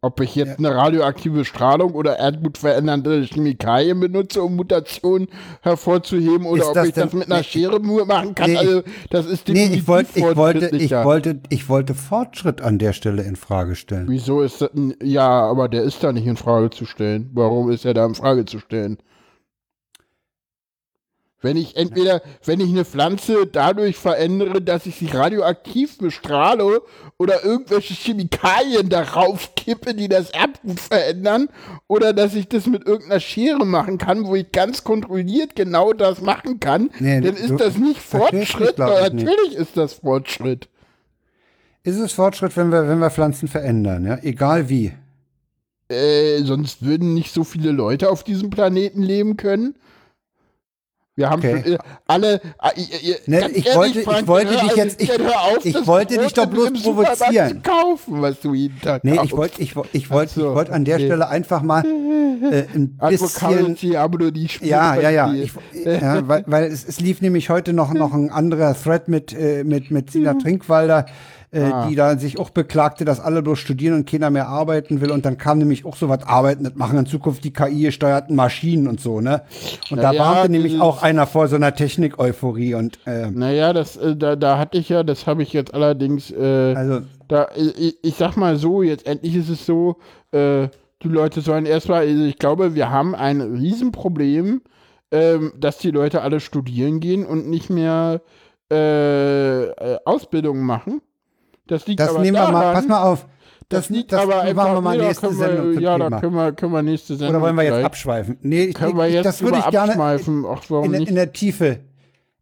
Ob ich jetzt eine radioaktive Strahlung oder erdgutverändernde Chemikalien benutze, um Mutationen hervorzuheben, oder ob ich das mit einer Schere nur machen kann. Nee, also, das ist definitiv nee, ich, wollt, ich, wollte, ich, wollte, ich wollte Fortschritt an der Stelle in Frage stellen. Wieso ist das Ja, aber der ist da nicht in Frage zu stellen. Warum ist er da in Frage zu stellen? Wenn ich entweder, wenn ich eine Pflanze dadurch verändere, dass ich sie radioaktiv bestrahle oder irgendwelche Chemikalien darauf kippe, die das Erbgut verändern, oder dass ich das mit irgendeiner Schere machen kann, wo ich ganz kontrolliert genau das machen kann, nee, dann ist das nicht Fortschritt. Natürlich nicht. ist das Fortschritt. Ist es Fortschritt, wenn wir, wenn wir Pflanzen verändern, ja? Egal wie. Äh, sonst würden nicht so viele Leute auf diesem Planeten leben können. Wir haben okay. schon, alle. Äh, ne, ich, ehrlich, wollte, Frank, ich wollte dich jetzt. Ich, auf, ich wollte dich doch bloß provozieren. kaufen, was du jeden Tag Nee, ich wollte ich, ich wollt, so, ich wollt an der okay. Stelle einfach mal äh, ein bisschen. ja, ja, ja. Ich, ja weil, weil es, es lief nämlich heute noch, noch ein anderer Thread mit, äh, mit, mit Sina Trinkwalder äh, ah. die da sich auch beklagte, dass alle bloß studieren und keiner mehr arbeiten will. Und dann kam nämlich auch so was, arbeiten, das machen in Zukunft die KI-gesteuerten Maschinen und so, ne? Und Na da ja, warnte nämlich auch einer vor so einer Technik-Euphorie und äh, Naja, das, äh, da, da hatte ich ja, das habe ich jetzt allerdings, äh, also, da, ich, ich sag mal so, jetzt endlich ist es so, äh, die Leute sollen erstmal, also ich glaube, wir haben ein Riesenproblem, ähm, dass die Leute alle studieren gehen und nicht mehr äh, äh Ausbildungen machen. Das liegt das aber nehmen daran, wir mal, pass mal auf. Das, das liegt das aber einfach, wir mal nächste wir, Sendung Ja, Thema. da können wir, können wir nächste Sendung. Oder wollen wir jetzt abschweifen? Nee, ich, können wir jetzt das würde ich gerne Ach, in, nicht? in der Tiefe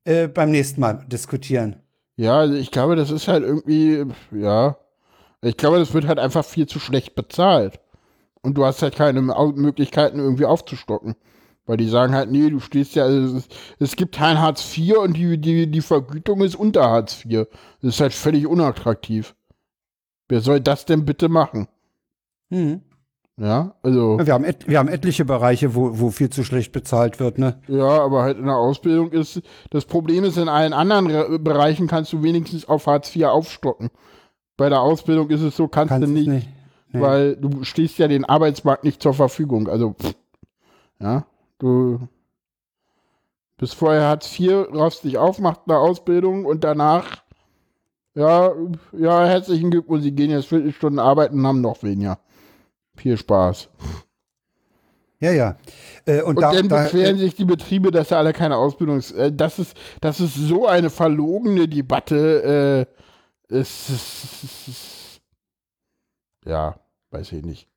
äh, beim nächsten Mal diskutieren. Ja, also ich glaube, das ist halt irgendwie, ja. Ich glaube, das wird halt einfach viel zu schlecht bezahlt. Und du hast halt keine Möglichkeiten, irgendwie aufzustocken. Weil die sagen halt, nee, du stehst ja, also es, es, gibt kein Hartz IV und die, die, die Vergütung ist unter Hartz IV. Das ist halt völlig unattraktiv. Wer soll das denn bitte machen? Mhm. Ja, also. Wir haben, et, wir haben etliche Bereiche, wo, wo viel zu schlecht bezahlt wird, ne? Ja, aber halt in der Ausbildung ist, das Problem ist, in allen anderen Re Bereichen kannst du wenigstens auf Hartz IV aufstocken. Bei der Ausbildung ist es so, kannst, kannst du nicht, nicht. Nee. weil du stehst ja den Arbeitsmarkt nicht zur Verfügung. Also, pff, ja. Du bist vorher Hartz IV, raffst dich auf, machst eine Ausbildung und danach, ja, ja, herzlichen Glückwunsch, Sie gehen jetzt 40 Stunden arbeiten und haben noch weniger. Viel Spaß. Ja, ja. Äh, und, und da, dann beschweren da, sich die Betriebe, dass sie alle keine Ausbildung. Äh, das, ist, das ist so eine verlogene Debatte. Äh, es, es, es, ja, weiß ich nicht.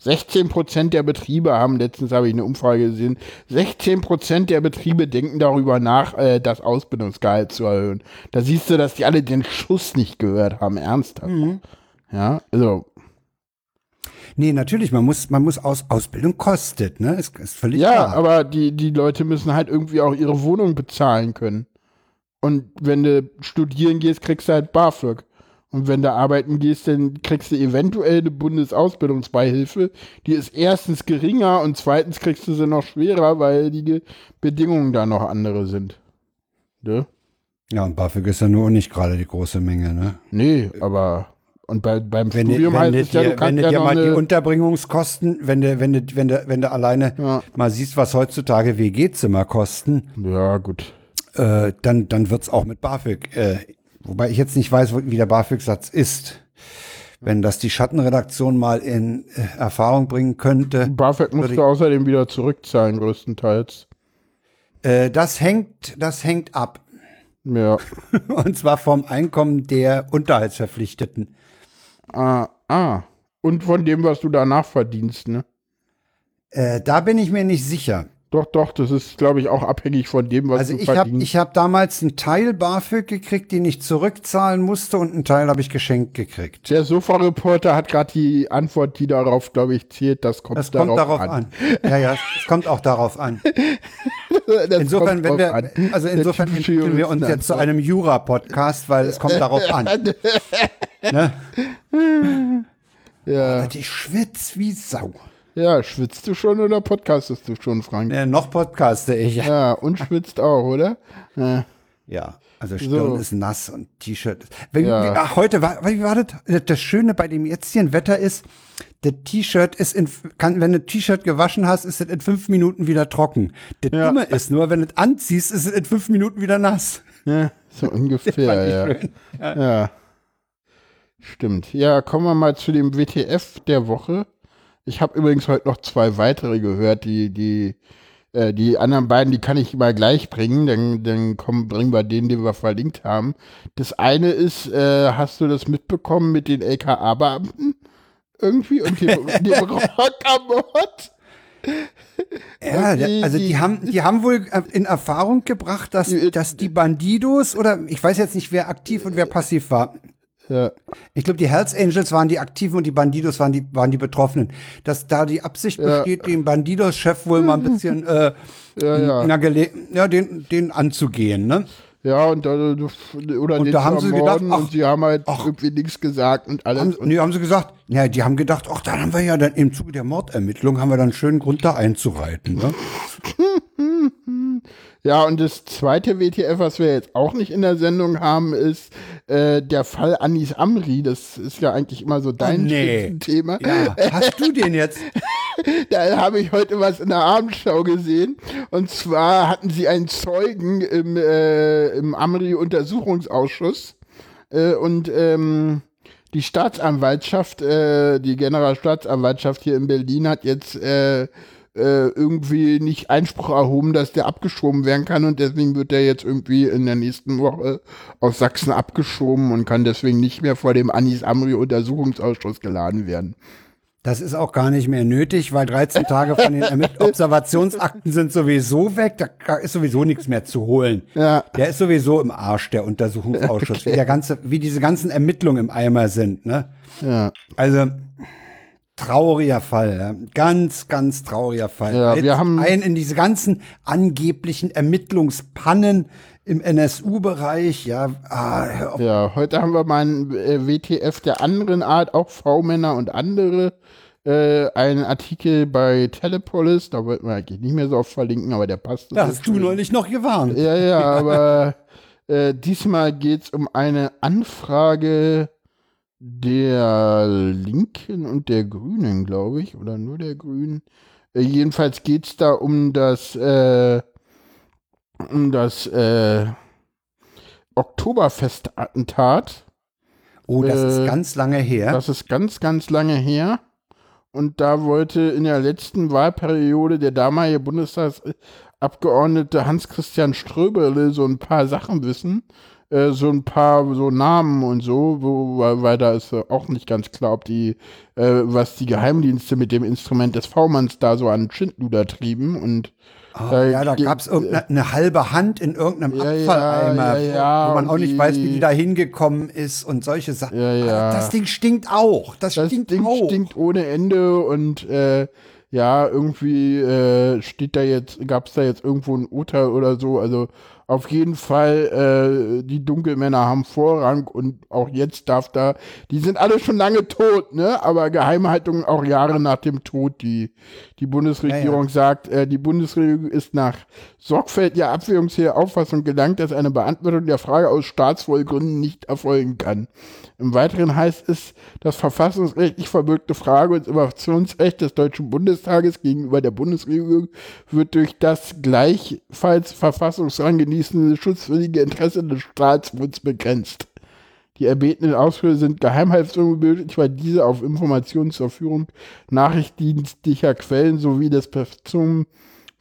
16 Prozent der Betriebe haben, letztens habe ich eine Umfrage gesehen, 16 Prozent der Betriebe denken darüber nach, äh, das Ausbildungsgehalt zu erhöhen. Da siehst du, dass die alle den Schuss nicht gehört haben, ernsthaft. Mhm. Ja, also. Nee, natürlich, man muss, man muss aus, Ausbildung kostet, ne? Ist, ist völlig ja, klar. Ja, aber die, die Leute müssen halt irgendwie auch ihre Wohnung bezahlen können. Und wenn du studieren gehst, kriegst du halt BAföG. Und wenn du arbeiten gehst, dann kriegst du eventuell eine Bundesausbildungsbeihilfe. Die ist erstens geringer und zweitens kriegst du sie noch schwerer, weil die Bedingungen da noch andere sind. Ne? Ja, und BAföG ist ja nur nicht gerade die große Menge, ne? Nee, aber und bei, beim wenn Studium heißt es ja, du kannst wenn du ja dir mal die Unterbringungskosten, wenn du, wenn du, wenn du, wenn du alleine ja. mal siehst, was heutzutage WG-Zimmer kosten. Ja, gut. Äh, dann, dann wird's auch mit BAföG äh, Wobei ich jetzt nicht weiß, wie der BAföG-Satz ist. Wenn das die Schattenredaktion mal in äh, Erfahrung bringen könnte. BAföG musst du außerdem wieder zurückzahlen, größtenteils. Äh, das hängt, das hängt ab. Ja. Und zwar vom Einkommen der Unterhaltsverpflichteten. Ah, ah. Und von dem, was du danach verdienst, ne? Äh, da bin ich mir nicht sicher. Doch, doch, das ist, glaube ich, auch abhängig von dem, was Also du ich habe verdienst. ich hab damals einen Teil BAföG gekriegt, den ich zurückzahlen musste und einen Teil habe ich geschenkt gekriegt. Der Sofa-Reporter hat gerade die Antwort, die darauf, glaube ich, zählt. Das kommt, Das kommt darauf an. Ja, ja, es kommt auch darauf an. Insofern, wenn wir, an. also insofern entwickeln wir uns jetzt zu einem Jura-Podcast, weil es kommt darauf an. Ne? Ja. Ich schwitz wie Sau. Ja, schwitzt du schon oder podcastest du schon, Frank? Ne, noch podcaste ich. Ja, Ja, und schwitzt auch, oder? Ja. ja also Stirn So. ist nass und T-Shirt. Ja. ach, heute war, wie war das? Das Schöne bei dem jetzigen Wetter ist, das T-Shirt ist in, kann, wenn du ein T-Shirt gewaschen hast, ist es in fünf Minuten wieder trocken. Das Ja. Dumme ist nur, wenn du es anziehst, ist es in fünf Minuten wieder nass. Ja, so ungefähr, ja. Schön. ja. Stimmt. Ja, kommen wir mal zu dem WTF der Woche. Ich habe übrigens heute noch zwei weitere gehört, die, die, äh, die anderen beiden, die kann ich mal gleich bringen, dann, dann kommen, bringen wir den, den wir verlinkt haben. Das eine ist, äh, hast du das mitbekommen mit den LKA-Beamten? Irgendwie? Und dem, dem Rockermord? Ja, Die- also die, haben, die haben wohl äh, in Erfahrung gebracht, dass, dass die Bandidos oder ich weiß jetzt nicht, wer aktiv und wer passiv war. Ja. Ich glaube, die Hells Angels waren die Aktiven und die Bandidos waren die, waren die Betroffenen. Dass da die Absicht besteht, den Bandidos-Chef wohl mal ein bisschen äh, Ja, ja. na, ja, den, den anzugehen, ne? Ja, und da, oder Und den da haben sie gedacht, ach, und sie haben halt ach. irgendwie nichts gesagt und alles. Haben, und nee, haben sie gesagt, ja, die haben gedacht, ach, dann haben wir ja dann im Zuge der Mordermittlung haben wir dann einen schönen Grund da einzureiten, ne? Ja, und das zweite WTF, was wir jetzt auch nicht in der Sendung haben, ist äh, der Fall Anis Amri. Das ist ja eigentlich immer so dein Oh, nee. Spitzenthema. Ja, hast du den jetzt? Da habe ich heute was in der Abendschau gesehen. Und zwar hatten sie einen Zeugen im, äh, im Amri-Untersuchungsausschuss. Äh, und ähm, die Staatsanwaltschaft, äh, die Generalstaatsanwaltschaft hier in Berlin hat jetzt äh, irgendwie nicht Einspruch erhoben, dass der abgeschoben werden kann und deswegen wird der jetzt irgendwie in der nächsten Woche aus Sachsen abgeschoben und kann deswegen nicht mehr vor dem Anis Amri Untersuchungsausschuss geladen werden. Das ist auch gar nicht mehr nötig, weil 13 Tage von den Observationsakten sind sowieso weg. Da ist sowieso nichts mehr zu holen. Ja. Der ist sowieso im Arsch, der Untersuchungsausschuss. Wie, der ganze, wie diese ganzen Ermittlungen im Eimer sind. Ne? Ja. Also trauriger Fall. Ganz, ganz trauriger Fall. Ja, wir haben- ein in diese ganzen angeblichen Ermittlungspannen im NSU-Bereich. Ja, ah. Ja, heute haben wir mal ein äh, WTF der anderen Art, auch V-Männer und andere. Äh, einen Artikel bei Telepolis, da wollten wir eigentlich nicht mehr so oft verlinken, aber der passt. da hast du neulich noch gewarnt. Ja, ja, aber äh, diesmal geht es um eine Anfrage der Linken und der Grünen, glaube ich, oder nur der Grünen. Äh, jedenfalls geht es da um das, äh, um das äh, Oktoberfest-Attentat. Oh, das Äh, ist ganz lange her. Das ist ganz, ganz lange her. Und da wollte in der letzten Wahlperiode der damalige Bundestagsabgeordnete Hans-Christian Ströberle so ein paar Sachen wissen. Äh, so ein paar so Namen und so, wo, weil, weil da ist äh, auch nicht ganz klar, ob die, äh, was die Geheimdienste mit dem Instrument des V-Manns da so an Schindluder trieben und Oh, Äh, ja, da gab es irgendeine eine halbe Hand in irgendeinem Ja, Abfalleimer, ja, ja, wo man auch nicht weiß, wie die- die da hingekommen ist und solche Sachen. Ja, ja. Das Ding stinkt auch. Das, Das stinkt Ding auch. stinkt ohne Ende und äh, ja, irgendwie äh, steht da jetzt, gab es da jetzt irgendwo ein Urteil oder so. Also auf jeden Fall, äh, die Dunkelmänner haben Vorrang und auch jetzt darf da, die sind alle schon lange tot, ne? Aber Geheimhaltung auch Jahre nach dem Tod. Die, die Bundesregierung Ja, sagt, äh, die Bundesregierung ist nach sorgfältiger abwägungsfähiger Auffassung gelangt, dass eine Beantwortung der Frage aus Staatswohlgründen nicht erfolgen kann. Im Weiteren heißt es, das verfassungsrechtlich verbürgte Frage- und Informationsrecht des Deutschen Bundestages gegenüber der Bundesregierung wird durch das gleichfalls Verfassungsrang genießende schutzwürdige Interesse des Staatswurz begrenzt. Die erbetenen Ausführungen sind Geheimhaltung benötigt, weil diese auf Informationen zur Führung nachrichtendienstlicher Quellen sowie des Person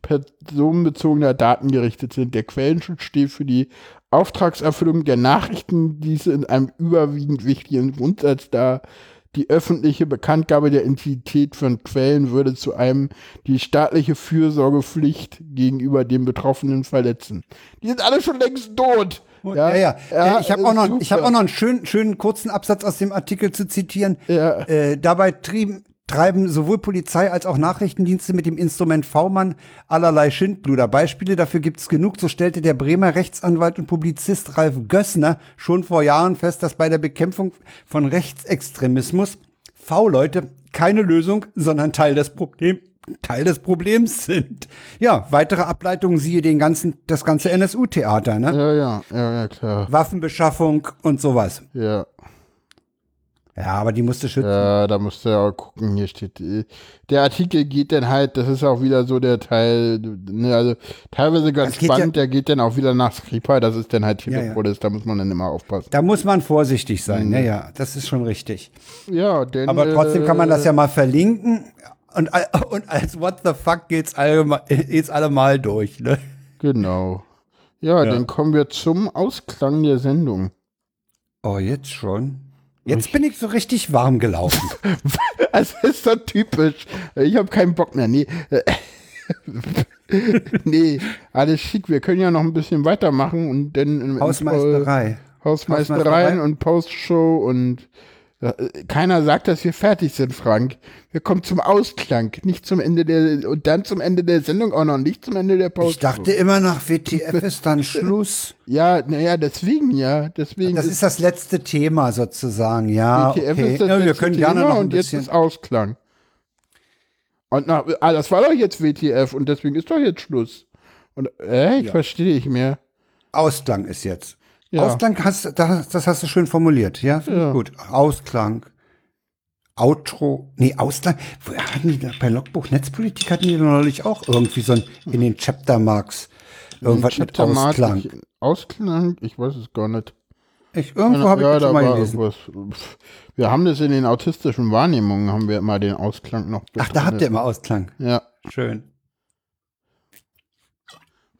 personenbezogener Daten gerichtet sind. Der Quellenschutz steht für die Auftragserfüllung der Nachrichten, diese in einem überwiegend wichtigen Grundsatz dar, Die öffentliche Bekanntgabe der Identität von Quellen würde zu einem die staatliche Fürsorgepflicht gegenüber dem Betroffenen verletzen. Die sind alle schon längst tot. Ja, ja. ja. ich habe auch, noch, ich hab auch noch einen schönen, schönen kurzen Absatz aus dem Artikel zu zitieren. Ja. Äh, dabei trieben, treiben sowohl Polizei als auch Nachrichtendienste mit dem Instrument V-Mann allerlei Schindluder. Beispiele dafür gibt's genug. So stellte der Bremer Rechtsanwalt und Publizist Ralf Gössner schon vor Jahren fest, dass bei der Bekämpfung von Rechtsextremismus V-Leute keine Lösung, sondern Teil des Problems Teil des Problems sind. Ja, weitere Ableitungen siehe den ganzen, das ganze NSU-Theater, ne? Ja, ja, ja, ja, klar. Waffenbeschaffung und sowas. Ja. Ja, aber die musste schützen. Ja, da musst du ja auch gucken, hier steht, äh, der Artikel geht dann halt, das ist auch wieder so der Teil, ne, also teilweise ganz Das spannend, ja- der geht dann auch wieder nach Skripal, das ist dann halt Ja, ja. Telepolis, da muss man dann immer aufpassen. Da muss man vorsichtig sein, ja, ja, das ist schon richtig. Ja, denn, Aber trotzdem kann man das äh, ja mal verlinken und, und als What the fuck geht's allemal, geht's allemal durch, ne? Genau. Ja, Ja. dann kommen wir zum Ausklang der Sendung. Oh, jetzt schon? Jetzt bin ich so richtig warm gelaufen. Das ist so typisch. Ich habe keinen Bock mehr. Nee. nee, alles schick. Wir können ja noch ein bisschen weitermachen und dann im Hausmeisterei. Hausmeistereien Hausmeisterei. und Postshow und äh, keiner sagt, dass wir fertig sind, Frank. Wir kommen zum Ausklang, nicht zum Ende der und dann zum Ende der Sendung auch noch nicht zum Ende der Postshow. Ich dachte immer nach WTF ist dann Schluss. ja, naja, deswegen ja, deswegen Das ist das letzte Thema sozusagen, ja. WTF Okay. ist das ja, wir können gerne Thema noch ein und jetzt bisschen. ist Ausklang. Und nach, ah, das war doch jetzt WTF und deswegen ist doch jetzt Schluss. Und äh, ich Ja. verstehe nicht mehr. Ausklang ist jetzt. Ja. Ausklang hast das, das hast du schön formuliert, ja? Ich Ja. Gut. Ausklang. Outro. Nee, Ausklang. Wo hatten die da, bei Logbuch Netzpolitik hatten die neulich auch irgendwie so ein, in den Chapter Marks irgendwas mit Chapter Mark- Ausklang. Ausklang? Ich weiß es gar nicht. Ich, irgendwo habe ich ja, das da schon mal gelesen. Wir haben das in den autistischen Wahrnehmungen, haben wir immer den Ausklang noch Ach, da habt ihr immer Ausklang. Ja, Schön.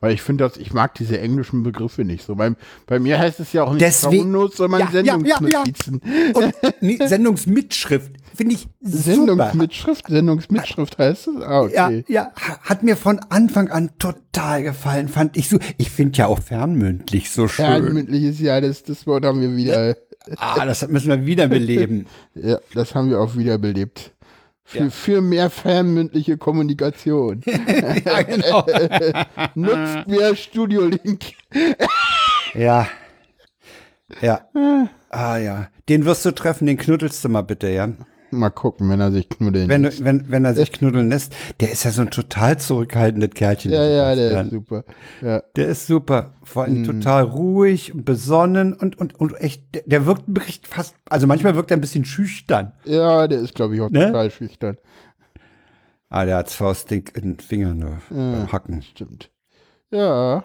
Weil ich finde das, ich mag diese englischen Begriffe nicht so. Bei, bei mir heißt es ja auch nicht Deswegen- Shownotes, sondern Ja, ja, ja, ja. Sendungsnotizen. Und nee, Sendungsmitschrift finde ich super. Sendungsmitschrift, Sendungsmitschrift heißt es? Ah, okay. Ja, ja, ha- hat mir von Anfang an total gefallen, fand ich so. Ich finde ja auch fernmündlich so schön. Fernmündliches Jahr, das, das Wort haben wir wieder, Ah, das müssen wir wieder beleben. ja, das haben wir auch wiederbelebt. Für, Ja. für mehr fernmündliche Kommunikation. ja, genau. Nutzt mehr Studio Link. Ja. Ja. Ah ja. Den wirst du treffen, den knuddelst du mal bitte, ja. Mal gucken, wenn er sich knuddeln Wenn, lässt. wenn, wenn er sich knuddeln lässt. Der ist ja so ein total zurückhaltendes Kerlchen. Ja, ja, der Sebastian. ist super. Ja. Der ist super. Vor allem total ruhig und besonnen und, und, und echt, der, der wirkt echt fast, also manchmal wirkt er ein bisschen schüchtern. ja, der ist, glaube ich, auch Ne? total schüchtern. Ah, der hat Faustdick in den Fingern nur beim Hacken. Stimmt. Ja.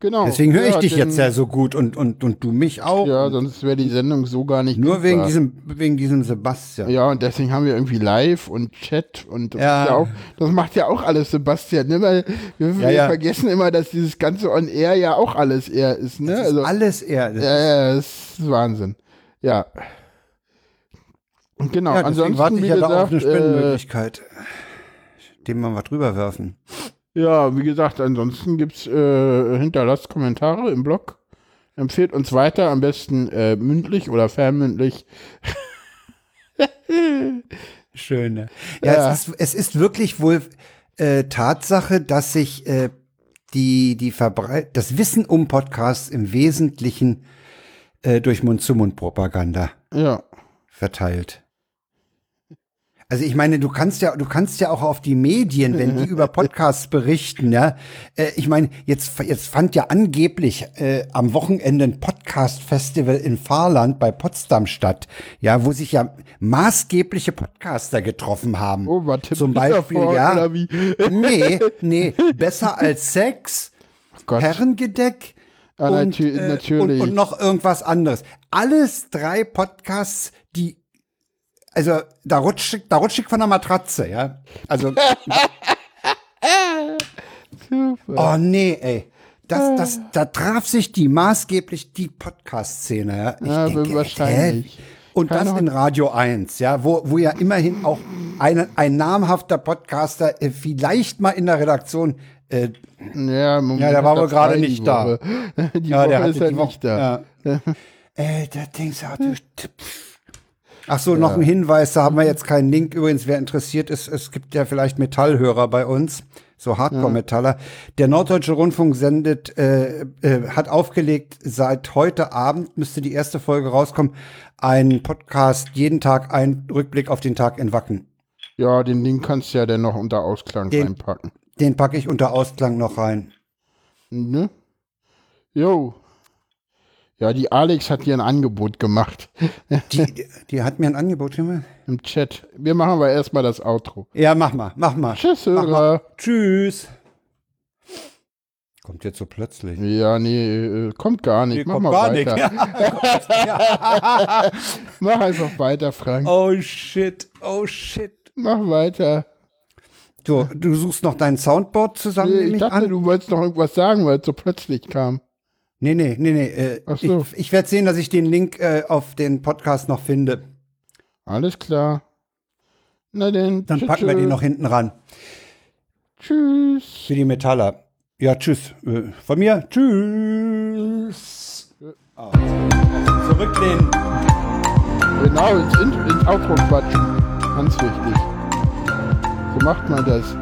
Genau. Deswegen höre ich ja, dich denn- jetzt ja so gut und, und, und du mich auch. Ja, sonst wäre die Sendung so gar nicht Nur wegen diesem, wegen diesem Sebastian. Ja, und deswegen haben wir irgendwie Live und Chat und das, Ja. ist ja auch, das macht ja auch alles Sebastian, ne? Weil wir, wir ja. vergessen immer, dass dieses ganze On Air ja auch alles er ist, ne? Das ist Also, alles er. Das ja, ja, das ist Wahnsinn. Ja. Und Genau, ansonsten, warte ich ja da auf eine äh, Spendenmöglichkeit. Dem wir mal drüber werfen. Ja, wie gesagt, ansonsten gibt's äh, hinterlasst Kommentare im Blog. Empfehlt uns weiter, am besten äh, mündlich oder fernmündlich. Schön, ne? Ja, Ja. Es, ist, es ist wirklich wohl äh, Tatsache, dass sich äh, die, die das Wissen um Podcasts im Wesentlichen äh, durch Mund-zu-Mund-Propaganda Ja. verteilt. Also ich meine, du kannst ja, du kannst ja auch auf die Medien, wenn die über Podcasts berichten, ja. Äh, ich meine, jetzt, jetzt fand ja angeblich äh, am Wochenende ein Podcast-Festival in Fahrland bei Potsdam statt, ja, wo sich ja maßgebliche Podcaster getroffen haben. Oh, Tim Zum Beispiel, vor, ja. oder wie? Nee, nee, besser als Sex, Gott. Herrengedeck Ah, und, äh, natürlich. Und, und noch irgendwas anderes. Alles drei Podcasts, die also da rutscht ich- da rutscht ich von der Matratze, ja. Also Super. oh nee, ey. Das, das, da traf sich die maßgeblich die Podcast-Szene, ja. Ich Ja, denke, wahrscheinlich. hä? Und Keine das in Radio 1, ja, wo, wo ja immerhin auch ein, ein namhafter Podcaster äh, vielleicht mal in der Redaktion äh, Ja, Moment, Ja, der war wohl er gerade nicht die da. Woche. Die Ja, der Woche hatte ist die Woche- nicht da. Ja. äh, da denkst du, du, pff. Ach so, noch ein Hinweis, da haben wir jetzt keinen Link. Übrigens, wer interessiert ist, es gibt ja vielleicht Metallhörer bei uns, so Hardcore-Metaller. Der Norddeutsche Rundfunk sendet, äh, äh, hat aufgelegt, seit heute Abend müsste die erste Folge rauskommen, ein Podcast, jeden Tag ein Rückblick auf den Tag in Wacken. Ja, den Link kannst du ja dann noch unter Ausklang Den- reinpacken. Den packe ich unter Ausklang noch rein. Ne? Jo. Ja, die Alex hat dir ein Angebot gemacht Die, die, die hat mir ein Angebot gemacht. im Chat. Wir machen aber erstmal das Outro. Ja, mach mal, mach mal. Tschüss, Mach mal. Hörer. Tschüss. Kommt jetzt so plötzlich. Ja, nee, äh, kommt gar nicht. Hier Mach kommt mal gar weiter. Mach einfach weiter, Frank. Oh shit, oh shit. Mach weiter. Du, du suchst noch dein Soundboard zusammen, Nee, nehme ich ich dachte, an? du wolltest noch irgendwas sagen, weil es so plötzlich kam. Nee, nee, nee, nee. Äh, so. Ich, ich werde sehen, dass ich den Link äh, auf den Podcast noch finde. Alles klar. Na denn, Dann tschüss, packen wir den noch hinten ran. Tschüss. Für die Metaller. Ja, tschüss. Äh, Von mir, tschüss. Ah, zurücklehnen. Genau, ins, In- ins Outro quatschen. Ganz wichtig. So macht man das.